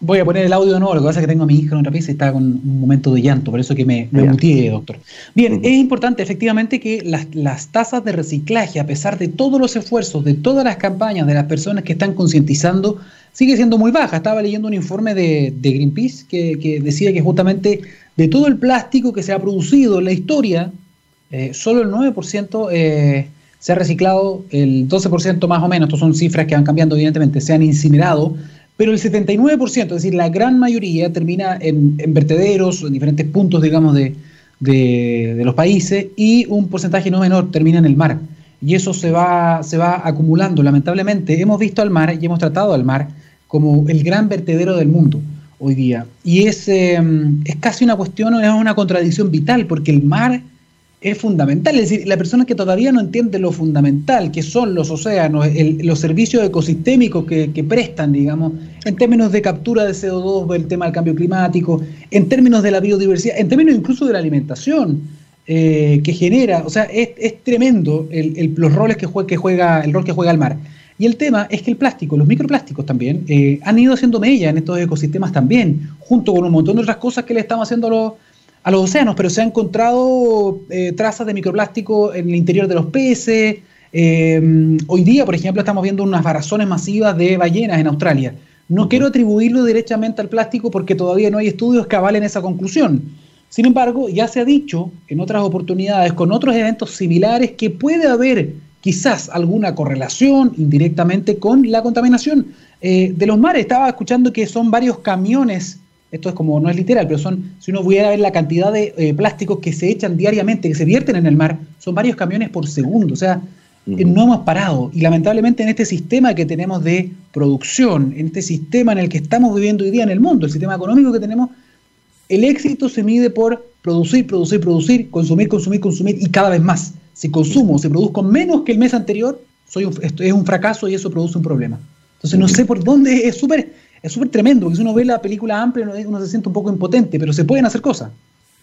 Voy a poner el audio de nuevo, lo que pasa es que tengo a mi hija en otra pieza y está con un momento de llanto, por eso que me, me mutié, doctor. Bien, es importante efectivamente que las, las, tasas de reciclaje, a pesar de todos los esfuerzos, de todas las campañas, de las personas que están concientizando, sigue siendo muy baja. Estaba leyendo un informe de, Greenpeace que, decía que justamente de todo el plástico que se ha producido en la historia, eh, solo el 9% eh, se ha reciclado, el 12% más o menos, estas son cifras que van cambiando evidentemente, se han incinerado, pero el 79%, es decir, la gran mayoría termina en, vertederos, en diferentes puntos, digamos, de, los países, y un porcentaje no menor termina en el mar. Y eso se va acumulando, lamentablemente. Hemos visto al mar y hemos tratado al mar como el gran vertedero del mundo hoy día. Y es, em, es casi una cuestión, es una contradicción vital, porque el mar es fundamental. Es decir, la persona que todavía no entiende lo fundamental que son los océanos, los servicios ecosistémicos que, prestan, digamos, en términos de captura de CO2, el tema del cambio climático, en términos de la biodiversidad, en términos incluso de la alimentación eh, que genera, o sea, es, tremendo los roles que juega, que juega, el rol que juega el mar. Y el tema es que el plástico, los microplásticos también, eh, han ido haciendo mella en estos ecosistemas también, junto con un montón de otras cosas que le estamos haciendo a los, a los océanos, pero se han encontrado eh, trazas de microplástico en el interior de los peces. Eh, hoy día, por ejemplo, estamos viendo unas varazones masivas de ballenas en Australia. No quiero atribuirlo directamente al plástico porque todavía no hay estudios que avalen esa conclusión. Sin embargo, ya se ha dicho en otras oportunidades, con otros eventos similares, que puede haber quizás alguna correlación indirectamente con la contaminación eh, de los mares. Estaba escuchando que son varios camiones, esto es como, no es literal, pero son, si uno pudiera ver la cantidad de eh, plásticos que se echan diariamente, que se vierten en el mar, son varios camiones por segundo, o sea, eh, no hemos parado. Y lamentablemente en este sistema que tenemos de producción, en este sistema en el que estamos viviendo hoy día en el mundo, el sistema económico que tenemos, el éxito se mide por producir, producir, producir, consumir, consumir, consumir y cada vez más si consumo, si produzco menos que el mes anterior, soy esto es un fracaso y eso produce un problema. Entonces no sé por dónde, es súper es súper tremendo, porque si uno ve la película amplia uno se siente un poco impotente, pero se pueden hacer cosas.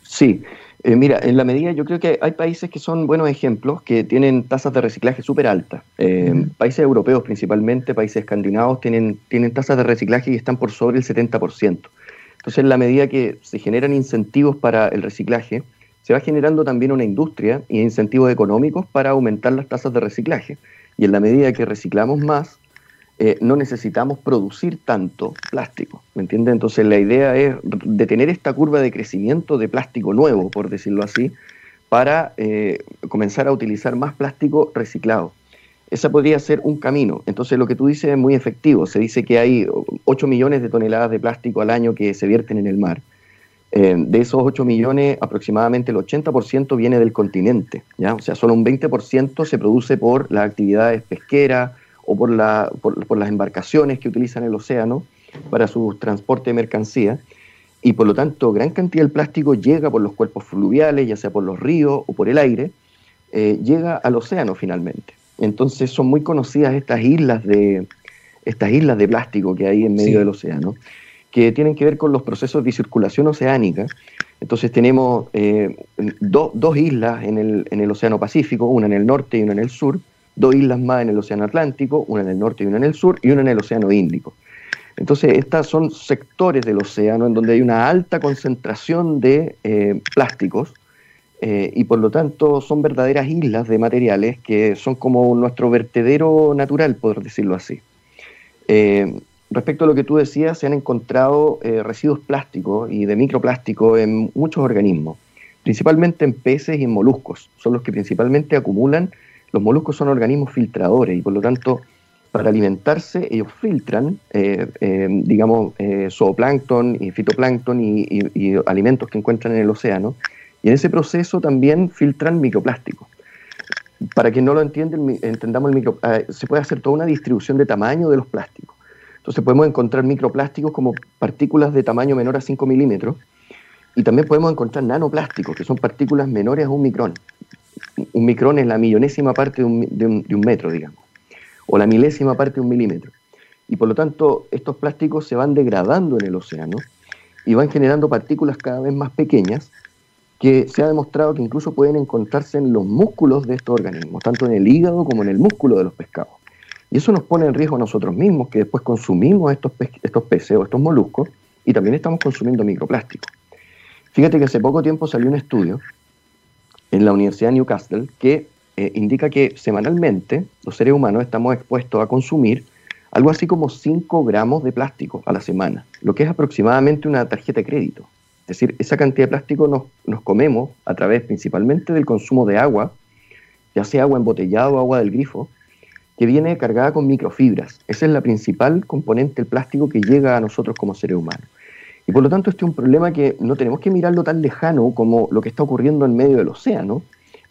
Sí, eh, mira, en la medida yo creo que hay países que son buenos ejemplos, que tienen tasas de reciclaje súper altas. Eh, países europeos principalmente, países escandinavos, tienen, tienen tasas de reciclaje y están por sobre el 70%. Entonces, en la medida que se generan incentivos para el reciclaje, se va generando también una industria y incentivos económicos para aumentar las tasas de reciclaje. Y en la medida que reciclamos más, eh, no necesitamos producir tanto plástico, ¿me entiende? Entonces la idea es detener esta curva de crecimiento de plástico nuevo, por decirlo así, para eh, comenzar a utilizar más plástico reciclado. Ese podría ser un camino. Entonces lo que tú dices es muy efectivo. Se dice que hay 8 millones de toneladas de plástico al año que se vierten en el mar. Eh, de esos 8 millones, aproximadamente el 80% viene del continente. ¿ya? O sea, solo un 20% se produce por las actividades pesqueras o por, la, por, las embarcaciones que utilizan el océano para su transporte de mercancía. Y por lo tanto, gran cantidad del plástico llega por los cuerpos fluviales, ya sea por los ríos o por el aire, eh, llega al océano finalmente. Entonces son muy conocidas estas islas de, estas islas de plástico que hay en medio del océano, que tienen que ver con los procesos de circulación oceánica. Entonces tenemos eh, dos islas en el, en el Océano Pacífico, una en el norte y una en el sur, dos islas más en el Océano Atlántico, una en el norte y una en el sur, y una en el Océano Índico. Entonces, estas son sectores del océano en donde hay una alta concentración de eh, plásticos eh, y por lo tanto son verdaderas islas de materiales que son como nuestro vertedero natural, por decirlo así. Respecto a lo que tú decías, se han encontrado eh, residuos plásticos y de microplástico en muchos organismos, principalmente en peces y en moluscos, son los que principalmente acumulan. Los moluscos son organismos filtradores y por lo tanto para alimentarse ellos filtran, digamos, zooplancton y fitoplancton y alimentos que encuentran en el océano y en ese proceso también filtran microplásticos. Para quien no lo entiende, entendamos el micro, se puede hacer toda una distribución de tamaño de los plásticos. Entonces podemos encontrar microplásticos como partículas de tamaño menor a 5 milímetros y también podemos encontrar nanoplásticos, que son partículas menores a un micrón. Un micrón es la millonésima parte de un, de un metro, digamos, o la milésima parte de un milímetro. Y por lo tanto, estos plásticos se van degradando en el océano y van generando partículas cada vez más pequeñas que se ha demostrado que incluso pueden encontrarse en los músculos de estos organismos, tanto en el hígado como en el músculo de los pescados. Y eso nos pone en riesgo a nosotros mismos, que después consumimos estos, estos peces o estos moluscos y también estamos consumiendo microplástico. Fíjate que hace poco tiempo salió un estudio en la Universidad de Newcastle que eh, indica que semanalmente los seres humanos estamos expuestos a consumir algo así como 5 gramos de plástico a la semana, lo que es aproximadamente una tarjeta de crédito. Es decir, esa cantidad de plástico nos comemos a través principalmente del consumo de agua, ya sea agua embotellada o agua del grifo, que viene cargada con microfibras. Esa es la principal componente del plástico que llega a nosotros como seres humanos. Y por lo tanto, este es un problema que no tenemos que mirarlo tan lejano como lo que está ocurriendo en medio del océano,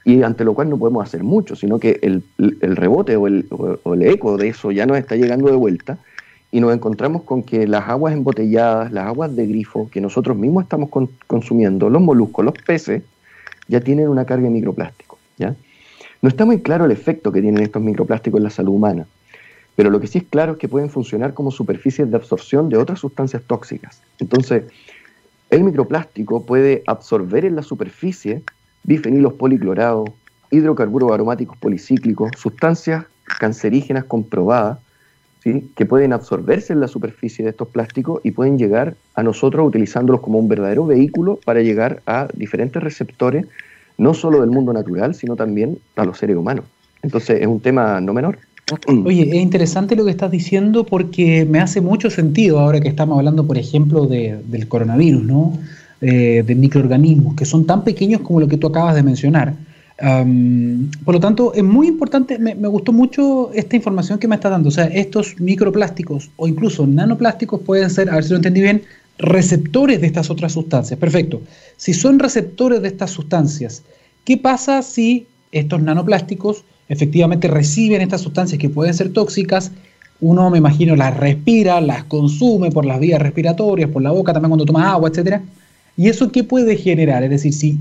y ante lo cual no podemos hacer mucho, sino que el, el rebote o el, el, eco de eso ya nos está llegando de vuelta y nos encontramos con que las aguas embotelladas, las aguas de grifo que nosotros mismos estamos consumiendo, los moluscos, los peces, ya tienen una carga de microplástico. ¿ya? No está muy claro el efecto que tienen estos microplásticos en la salud humana, pero lo que sí es claro es que pueden funcionar como superficies de absorción de otras sustancias tóxicas. Entonces, el microplástico puede absorber en la superficie bifenilos policlorados, hidrocarburos aromáticos policíclicos, sustancias cancerígenas comprobadas, que pueden absorberse en la superficie de estos plásticos y pueden llegar a nosotros utilizándolos como un verdadero vehículo para llegar a diferentes receptores, no solo del mundo natural, sino también a los seres humanos. Entonces es un tema no menor. *clears throat* Oye, es interesante lo que estás diciendo porque me hace mucho sentido ahora que estamos hablando, por ejemplo, del coronavirus, ¿no? Eh, de microorganismos que son tan pequeños como lo que tú acabas de mencionar por lo tanto, es muy importante, me, gustó mucho esta información que me está dando. O sea, estos microplásticos o incluso nanoplásticos pueden ser, a ver si lo entendí bien, receptores de estas otras sustancias. Perfecto. Si son receptores de estas sustancias, ¿qué pasa si estos nanoplásticos efectivamente reciben estas sustancias que pueden ser tóxicas? Uno, me imagino, las respira, las consume por las vías respiratorias, por la boca, también cuando toma agua, etcétera. ¿Y eso qué puede generar? Es decir, si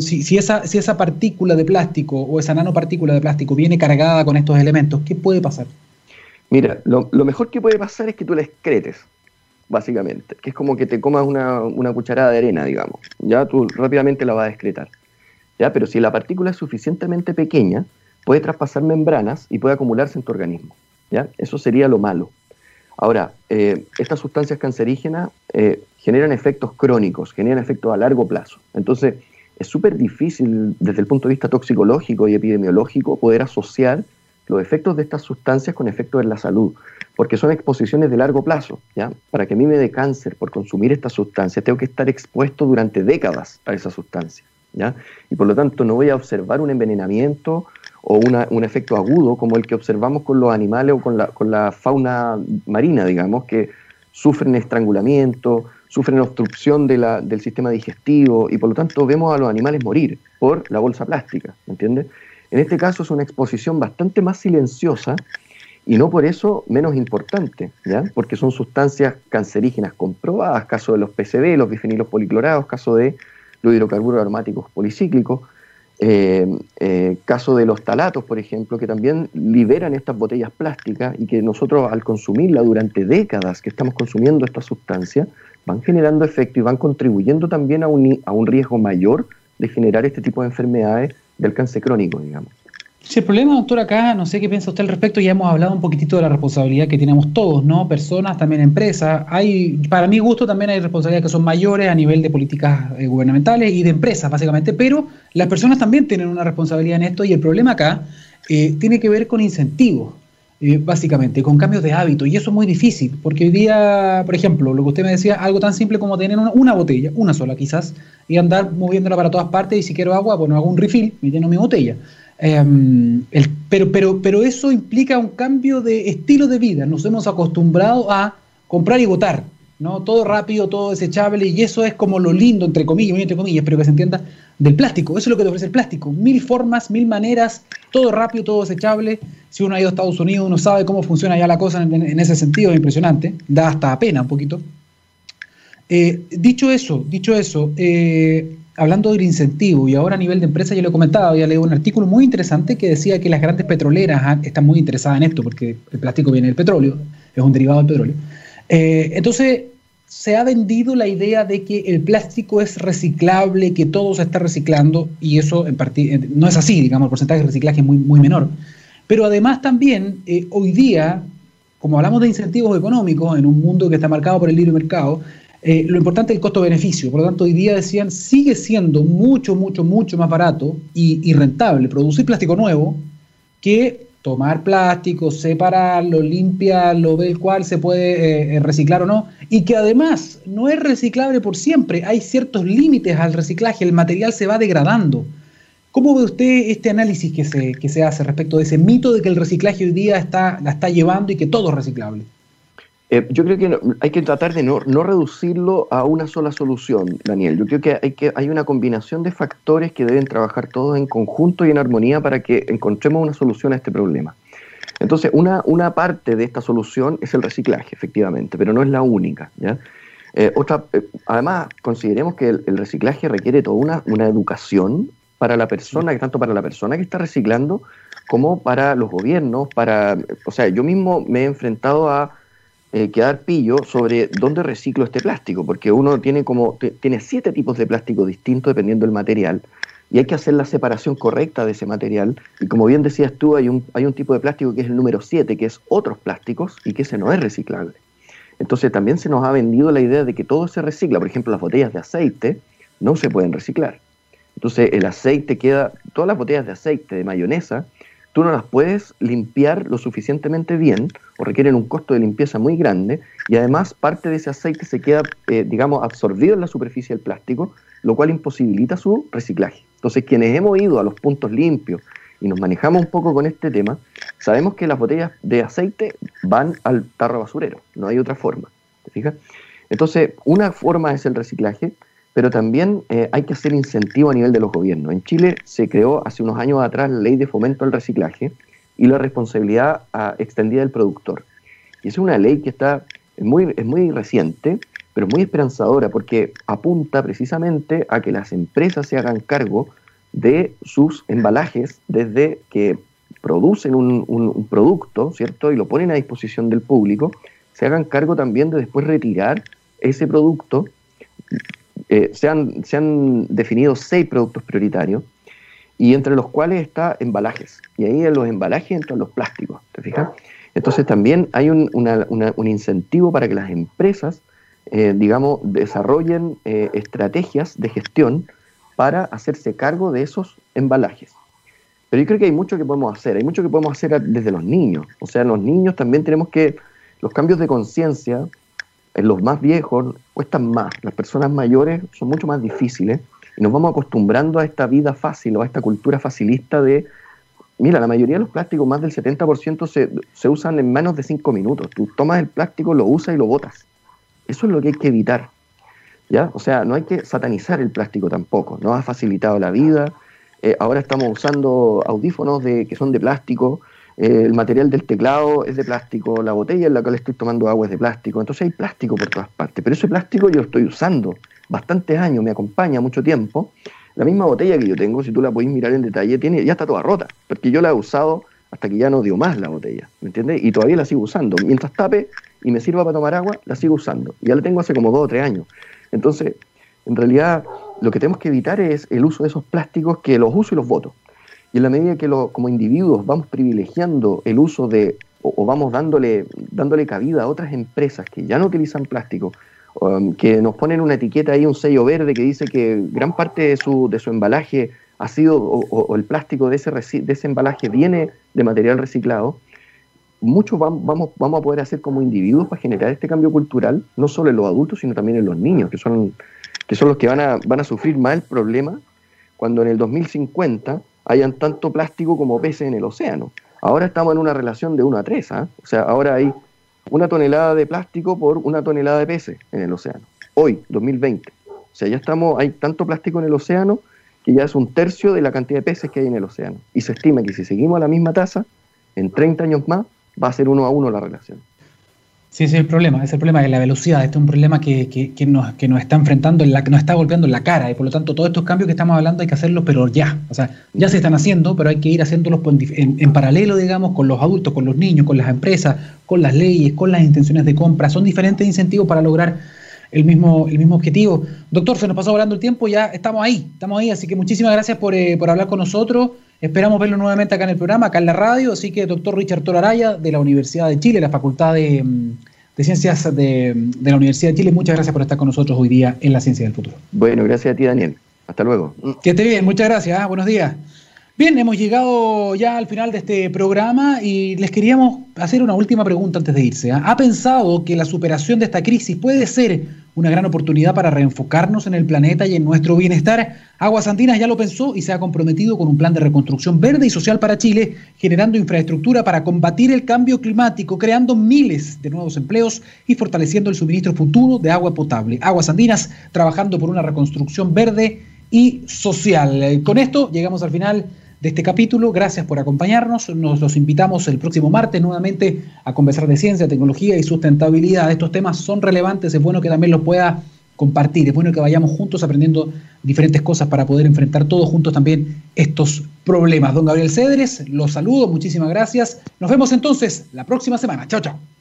si, esa, si esa partícula de plástico o esa nanopartícula de plástico viene cargada con estos elementos, ¿qué puede pasar? Mira, lo, mejor que puede pasar es que tú la excretes, básicamente, que es como que te comas una, cucharada de arena, digamos. Ya tú rápidamente la vas a excretar. ¿ya? Pero si la partícula es suficientemente pequeña, puede traspasar membranas y puede acumularse en tu organismo. ¿ya? Eso sería lo malo. Ahora, eh, estas sustancias cancerígenas eh, generan efectos crónicos, generan efectos a largo plazo. Entonces, es súper difícil desde el punto de vista toxicológico y epidemiológico poder asociar los efectos de estas sustancias con efectos en la salud, porque son exposiciones de largo plazo. ¿ya? Para que a mí me dé cáncer por consumir esta sustancia, tengo que estar expuesto durante décadas a esa sustancia. ¿ya? Y por lo tanto no voy a observar un envenenamiento o un efecto agudo como el que observamos con los animales o con la, con la fauna marina, digamos, que sufren estrangulamiento, sufren obstrucción del sistema digestivo y por lo tanto vemos a los animales morir por la bolsa plástica, ¿me entiendes? En este caso es una exposición bastante más silenciosa y no por eso menos importante, porque son sustancias cancerígenas comprobadas, caso de los PCB, los bifenilos policlorados, caso de los hidrocarburos aromáticos policíclicos, eh, eh, caso de los talatos, por ejemplo, que también liberan estas botellas plásticas y que nosotros al consumirla durante décadas que estamos consumiendo esta sustancia, van generando efecto y van contribuyendo también a un, a un riesgo mayor de generar este tipo de enfermedades del cáncer crónico, digamos. Sí, el problema, doctor, acá, no sé qué piensa usted al respecto, ya hemos hablado un poquitito de la responsabilidad que tenemos todos, ¿no? Personas, también empresas. Hay, para mi gusto, también hay responsabilidades que son mayores a nivel de políticas eh, gubernamentales y de empresas, básicamente, pero las personas también tienen una responsabilidad en esto y el problema acá eh, tiene que ver con incentivos. Eh, básicamente, con cambios de hábito. Y eso es muy difícil, porque hoy día, por ejemplo, lo que usted me decía, algo tan simple como tener una, botella, una sola quizás, y andar moviéndola para todas partes, y si quiero agua, bueno, hago un refill, me lleno mi botella. Em, pero, pero, pero eso implica un cambio de estilo de vida. Nos hemos acostumbrado a comprar y votar, ¿no? Todo rápido, todo desechable, y eso es como lo lindo, entre comillas, entre comillas, espero que se entienda, del plástico. Eso es lo que te ofrece el plástico. Mil formas, mil maneras, todo rápido, todo desechable. Si uno ha ido a Estados Unidos, uno sabe cómo funciona ya la cosa en, ese sentido, es impresionante. Da hasta pena un poquito. Eh, dicho eso, dicho eso, eh, hablando del incentivo, y ahora a nivel de empresa, yo lo he comentado, ya leí un artículo muy interesante que decía que las grandes petroleras están muy interesadas en esto, porque el plástico viene del petróleo, es un derivado del petróleo. Eh, entonces, se ha vendido la idea de que el plástico es reciclable, que todo se está reciclando, y eso en no es así, digamos, el porcentaje de reciclaje es muy, muy menor. Pero además también, eh, hoy día, como hablamos de incentivos económicos en un mundo que está marcado por el libre mercado, eh, lo importante es el costo-beneficio. Por lo tanto, hoy día decían, sigue siendo mucho, mucho, mucho más barato y, rentable producir plástico nuevo que tomar plástico, separarlo, limpiarlo, ver cuál se puede eh, eh, reciclar o no, y que además no es reciclable por siempre, hay ciertos límites al reciclaje, el material se va degradando. ¿Cómo ve usted este análisis que se, que se hace respecto de ese mito de que el reciclaje hoy día está, la está llevando y que todo es reciclable? Eh, yo creo que hay que tratar de no, reducirlo a una sola solución, Daniel. Yo creo que hay, que hay una combinación de factores que deben trabajar todos en conjunto y en armonía para que encontremos una solución a este problema. Entonces, una, una parte de esta solución es el reciclaje, efectivamente, pero no es la única. ¿ya? Eh, otra, eh, además, consideremos que el, reciclaje requiere toda una, una educación para la persona, tanto para la persona que está reciclando como para los gobiernos, para, o sea, yo mismo me he enfrentado a eh, quedar pillo sobre dónde reciclo este plástico, porque uno tiene como tiene siete tipos de plástico distintos dependiendo del material y hay que hacer la separación correcta de ese material. Y como bien decías tú, hay un, hay un tipo de plástico que es el número 7, que es otros plásticos y que ese no es reciclable. Entonces también se nos ha vendido la idea de que todo se recicla. Por ejemplo, las botellas de aceite no se pueden reciclar. Entonces el aceite queda, todas las botellas de aceite, de mayonesa, tú no las puedes limpiar lo suficientemente bien o requieren un costo de limpieza muy grande y además parte de ese aceite se queda, eh, digamos, absorbido en la superficie del plástico, lo cual imposibilita su reciclaje. Entonces, quienes hemos ido a los puntos limpios y nos manejamos un poco con este tema, sabemos que las botellas de aceite van al tarro basurero, no hay otra forma. ¿Te fijas? Entonces, una forma es el reciclaje, pero también eh, hay que hacer incentivo a nivel de los gobiernos. En Chile se creó hace unos años atrás la ley de fomento al reciclaje y la responsabilidad ah, extendida del productor. Y es una ley que está muy, es muy reciente, pero muy esperanzadora porque apunta precisamente a que las empresas se hagan cargo de sus embalajes desde que producen un, producto, ¿cierto? Y lo ponen a disposición del público, se hagan cargo también de después retirar ese producto eh, se, han, definido seis productos prioritarios y entre los cuales está embalajes. Y ahí en los embalajes entran los plásticos, ¿te fijas? Entonces también hay un, incentivo para que las empresas, eh, digamos, desarrollen eh, estrategias de gestión para hacerse cargo de esos embalajes. Pero yo creo que hay mucho que podemos hacer, hay mucho que podemos hacer desde los niños. O sea, los niños también tenemos que, los cambios de conciencia, en los más viejos, cuestan más. Las personas mayores son mucho más difíciles y nos vamos acostumbrando a esta vida fácil o a esta cultura facilista de, mira, la mayoría de los plásticos, más del 70% se, se usan en menos de 5 minutos. Tú tomas el plástico, lo usas y lo botas. Eso es lo que hay que evitar. ¿ya? O sea, no hay que satanizar el plástico tampoco. Nos ha facilitado la vida. Eh, ahora estamos usando audífonos de, que son de plástico. Eh, el material del teclado es de plástico. La botella en la le estoy tomando agua es de plástico. Entonces hay plástico por todas partes. Pero ese plástico yo lo estoy usando bastantes años, me acompaña mucho tiempo. La misma botella que yo tengo, si tú la podéis mirar en detalle, tiene, ya está toda rota, porque yo la he usado hasta que ya no dio más la botella, ¿me entiendes? Y todavía la sigo usando. Mientras tape y me sirva para tomar agua, la sigo usando. Ya la tengo hace como dos o tres años. Entonces, en realidad, lo que tenemos que evitar es el uso de esos plásticos que los uso y los voto. Y en la medida que lo, como individuos vamos privilegiando el uso de, o, vamos dándole, dándole cabida a otras empresas que ya no utilizan plástico, um, que nos ponen una etiqueta ahí, un sello verde que dice que gran parte de su, de su embalaje ha sido, o, el plástico de ese, de ese embalaje viene de material reciclado, muchos vamos, vamos a poder hacer como individuos para generar este cambio cultural, no solo en los adultos, sino también en los niños, que son, que son los que van a, van a sufrir más el problema cuando en el 2050 hayan tanto plástico como peces en el océano. Ahora estamos en una relación de 1 a 3, ¿ah? o sea, ahora hay una tonelada de plástico por una tonelada de peces en el océano. Hoy, 2020. O sea, ya estamos, hay tanto plástico en el océano que ya es un tercio de la cantidad de peces que hay en el océano. Y se estima que si seguimos a la misma tasa, en 30 años más, va a ser uno a uno la relación. Sí, ese es el problema, es el problema de la velocidad. Este es un problema que, que, nos, que nos está enfrentando, en la, que nos está golpeando en la cara y por lo tanto todos estos cambios que estamos hablando hay que hacerlos, pero ya. O sea, ya se están haciendo, pero hay que ir haciéndolos en, en, paralelo, digamos, con los adultos, con los niños, con las empresas, con las leyes, con las intenciones de compra. Son diferentes incentivos para lograr el mismo, el mismo objetivo. Doctor, se nos pasó volando el tiempo, ya estamos ahí, estamos ahí, así que muchísimas gracias por, eh, por hablar con nosotros. Esperamos verlo nuevamente acá en el programa, acá en la radio. Así que, doctor Richard Toraraya, de la Universidad de Chile, la Facultad de, mm, Ciencias de, de, la Universidad de Chile, muchas gracias por estar con nosotros hoy día en la Ciencia del Futuro. Bueno, gracias a ti, Daniel. Hasta luego. Que esté bien, muchas gracias. ¿ah? Buenos días. Bien, hemos llegado ya al final de este programa y les queríamos hacer una última pregunta antes de irse. ¿ah? ¿Ha pensado que la superación de esta crisis puede ser una gran oportunidad para reenfocarnos en el planeta y en nuestro bienestar. Aguas Andinas ya lo pensó y se ha comprometido con un plan de reconstrucción verde y social para Chile, generando infraestructura para combatir el cambio climático, creando miles de nuevos empleos y fortaleciendo el suministro futuro de agua potable. Aguas Andinas trabajando por una reconstrucción verde y social. Con esto llegamos al final de este capítulo. Gracias por acompañarnos. Nos los invitamos el próximo martes nuevamente a conversar de ciencia, tecnología y sustentabilidad. Estos temas son relevantes, es bueno que también los pueda compartir, es bueno que vayamos juntos aprendiendo diferentes cosas para poder enfrentar todos juntos también estos problemas. Don Gabriel Cedres, los saludo, muchísimas gracias. Nos vemos entonces la próxima semana. Chao, chao.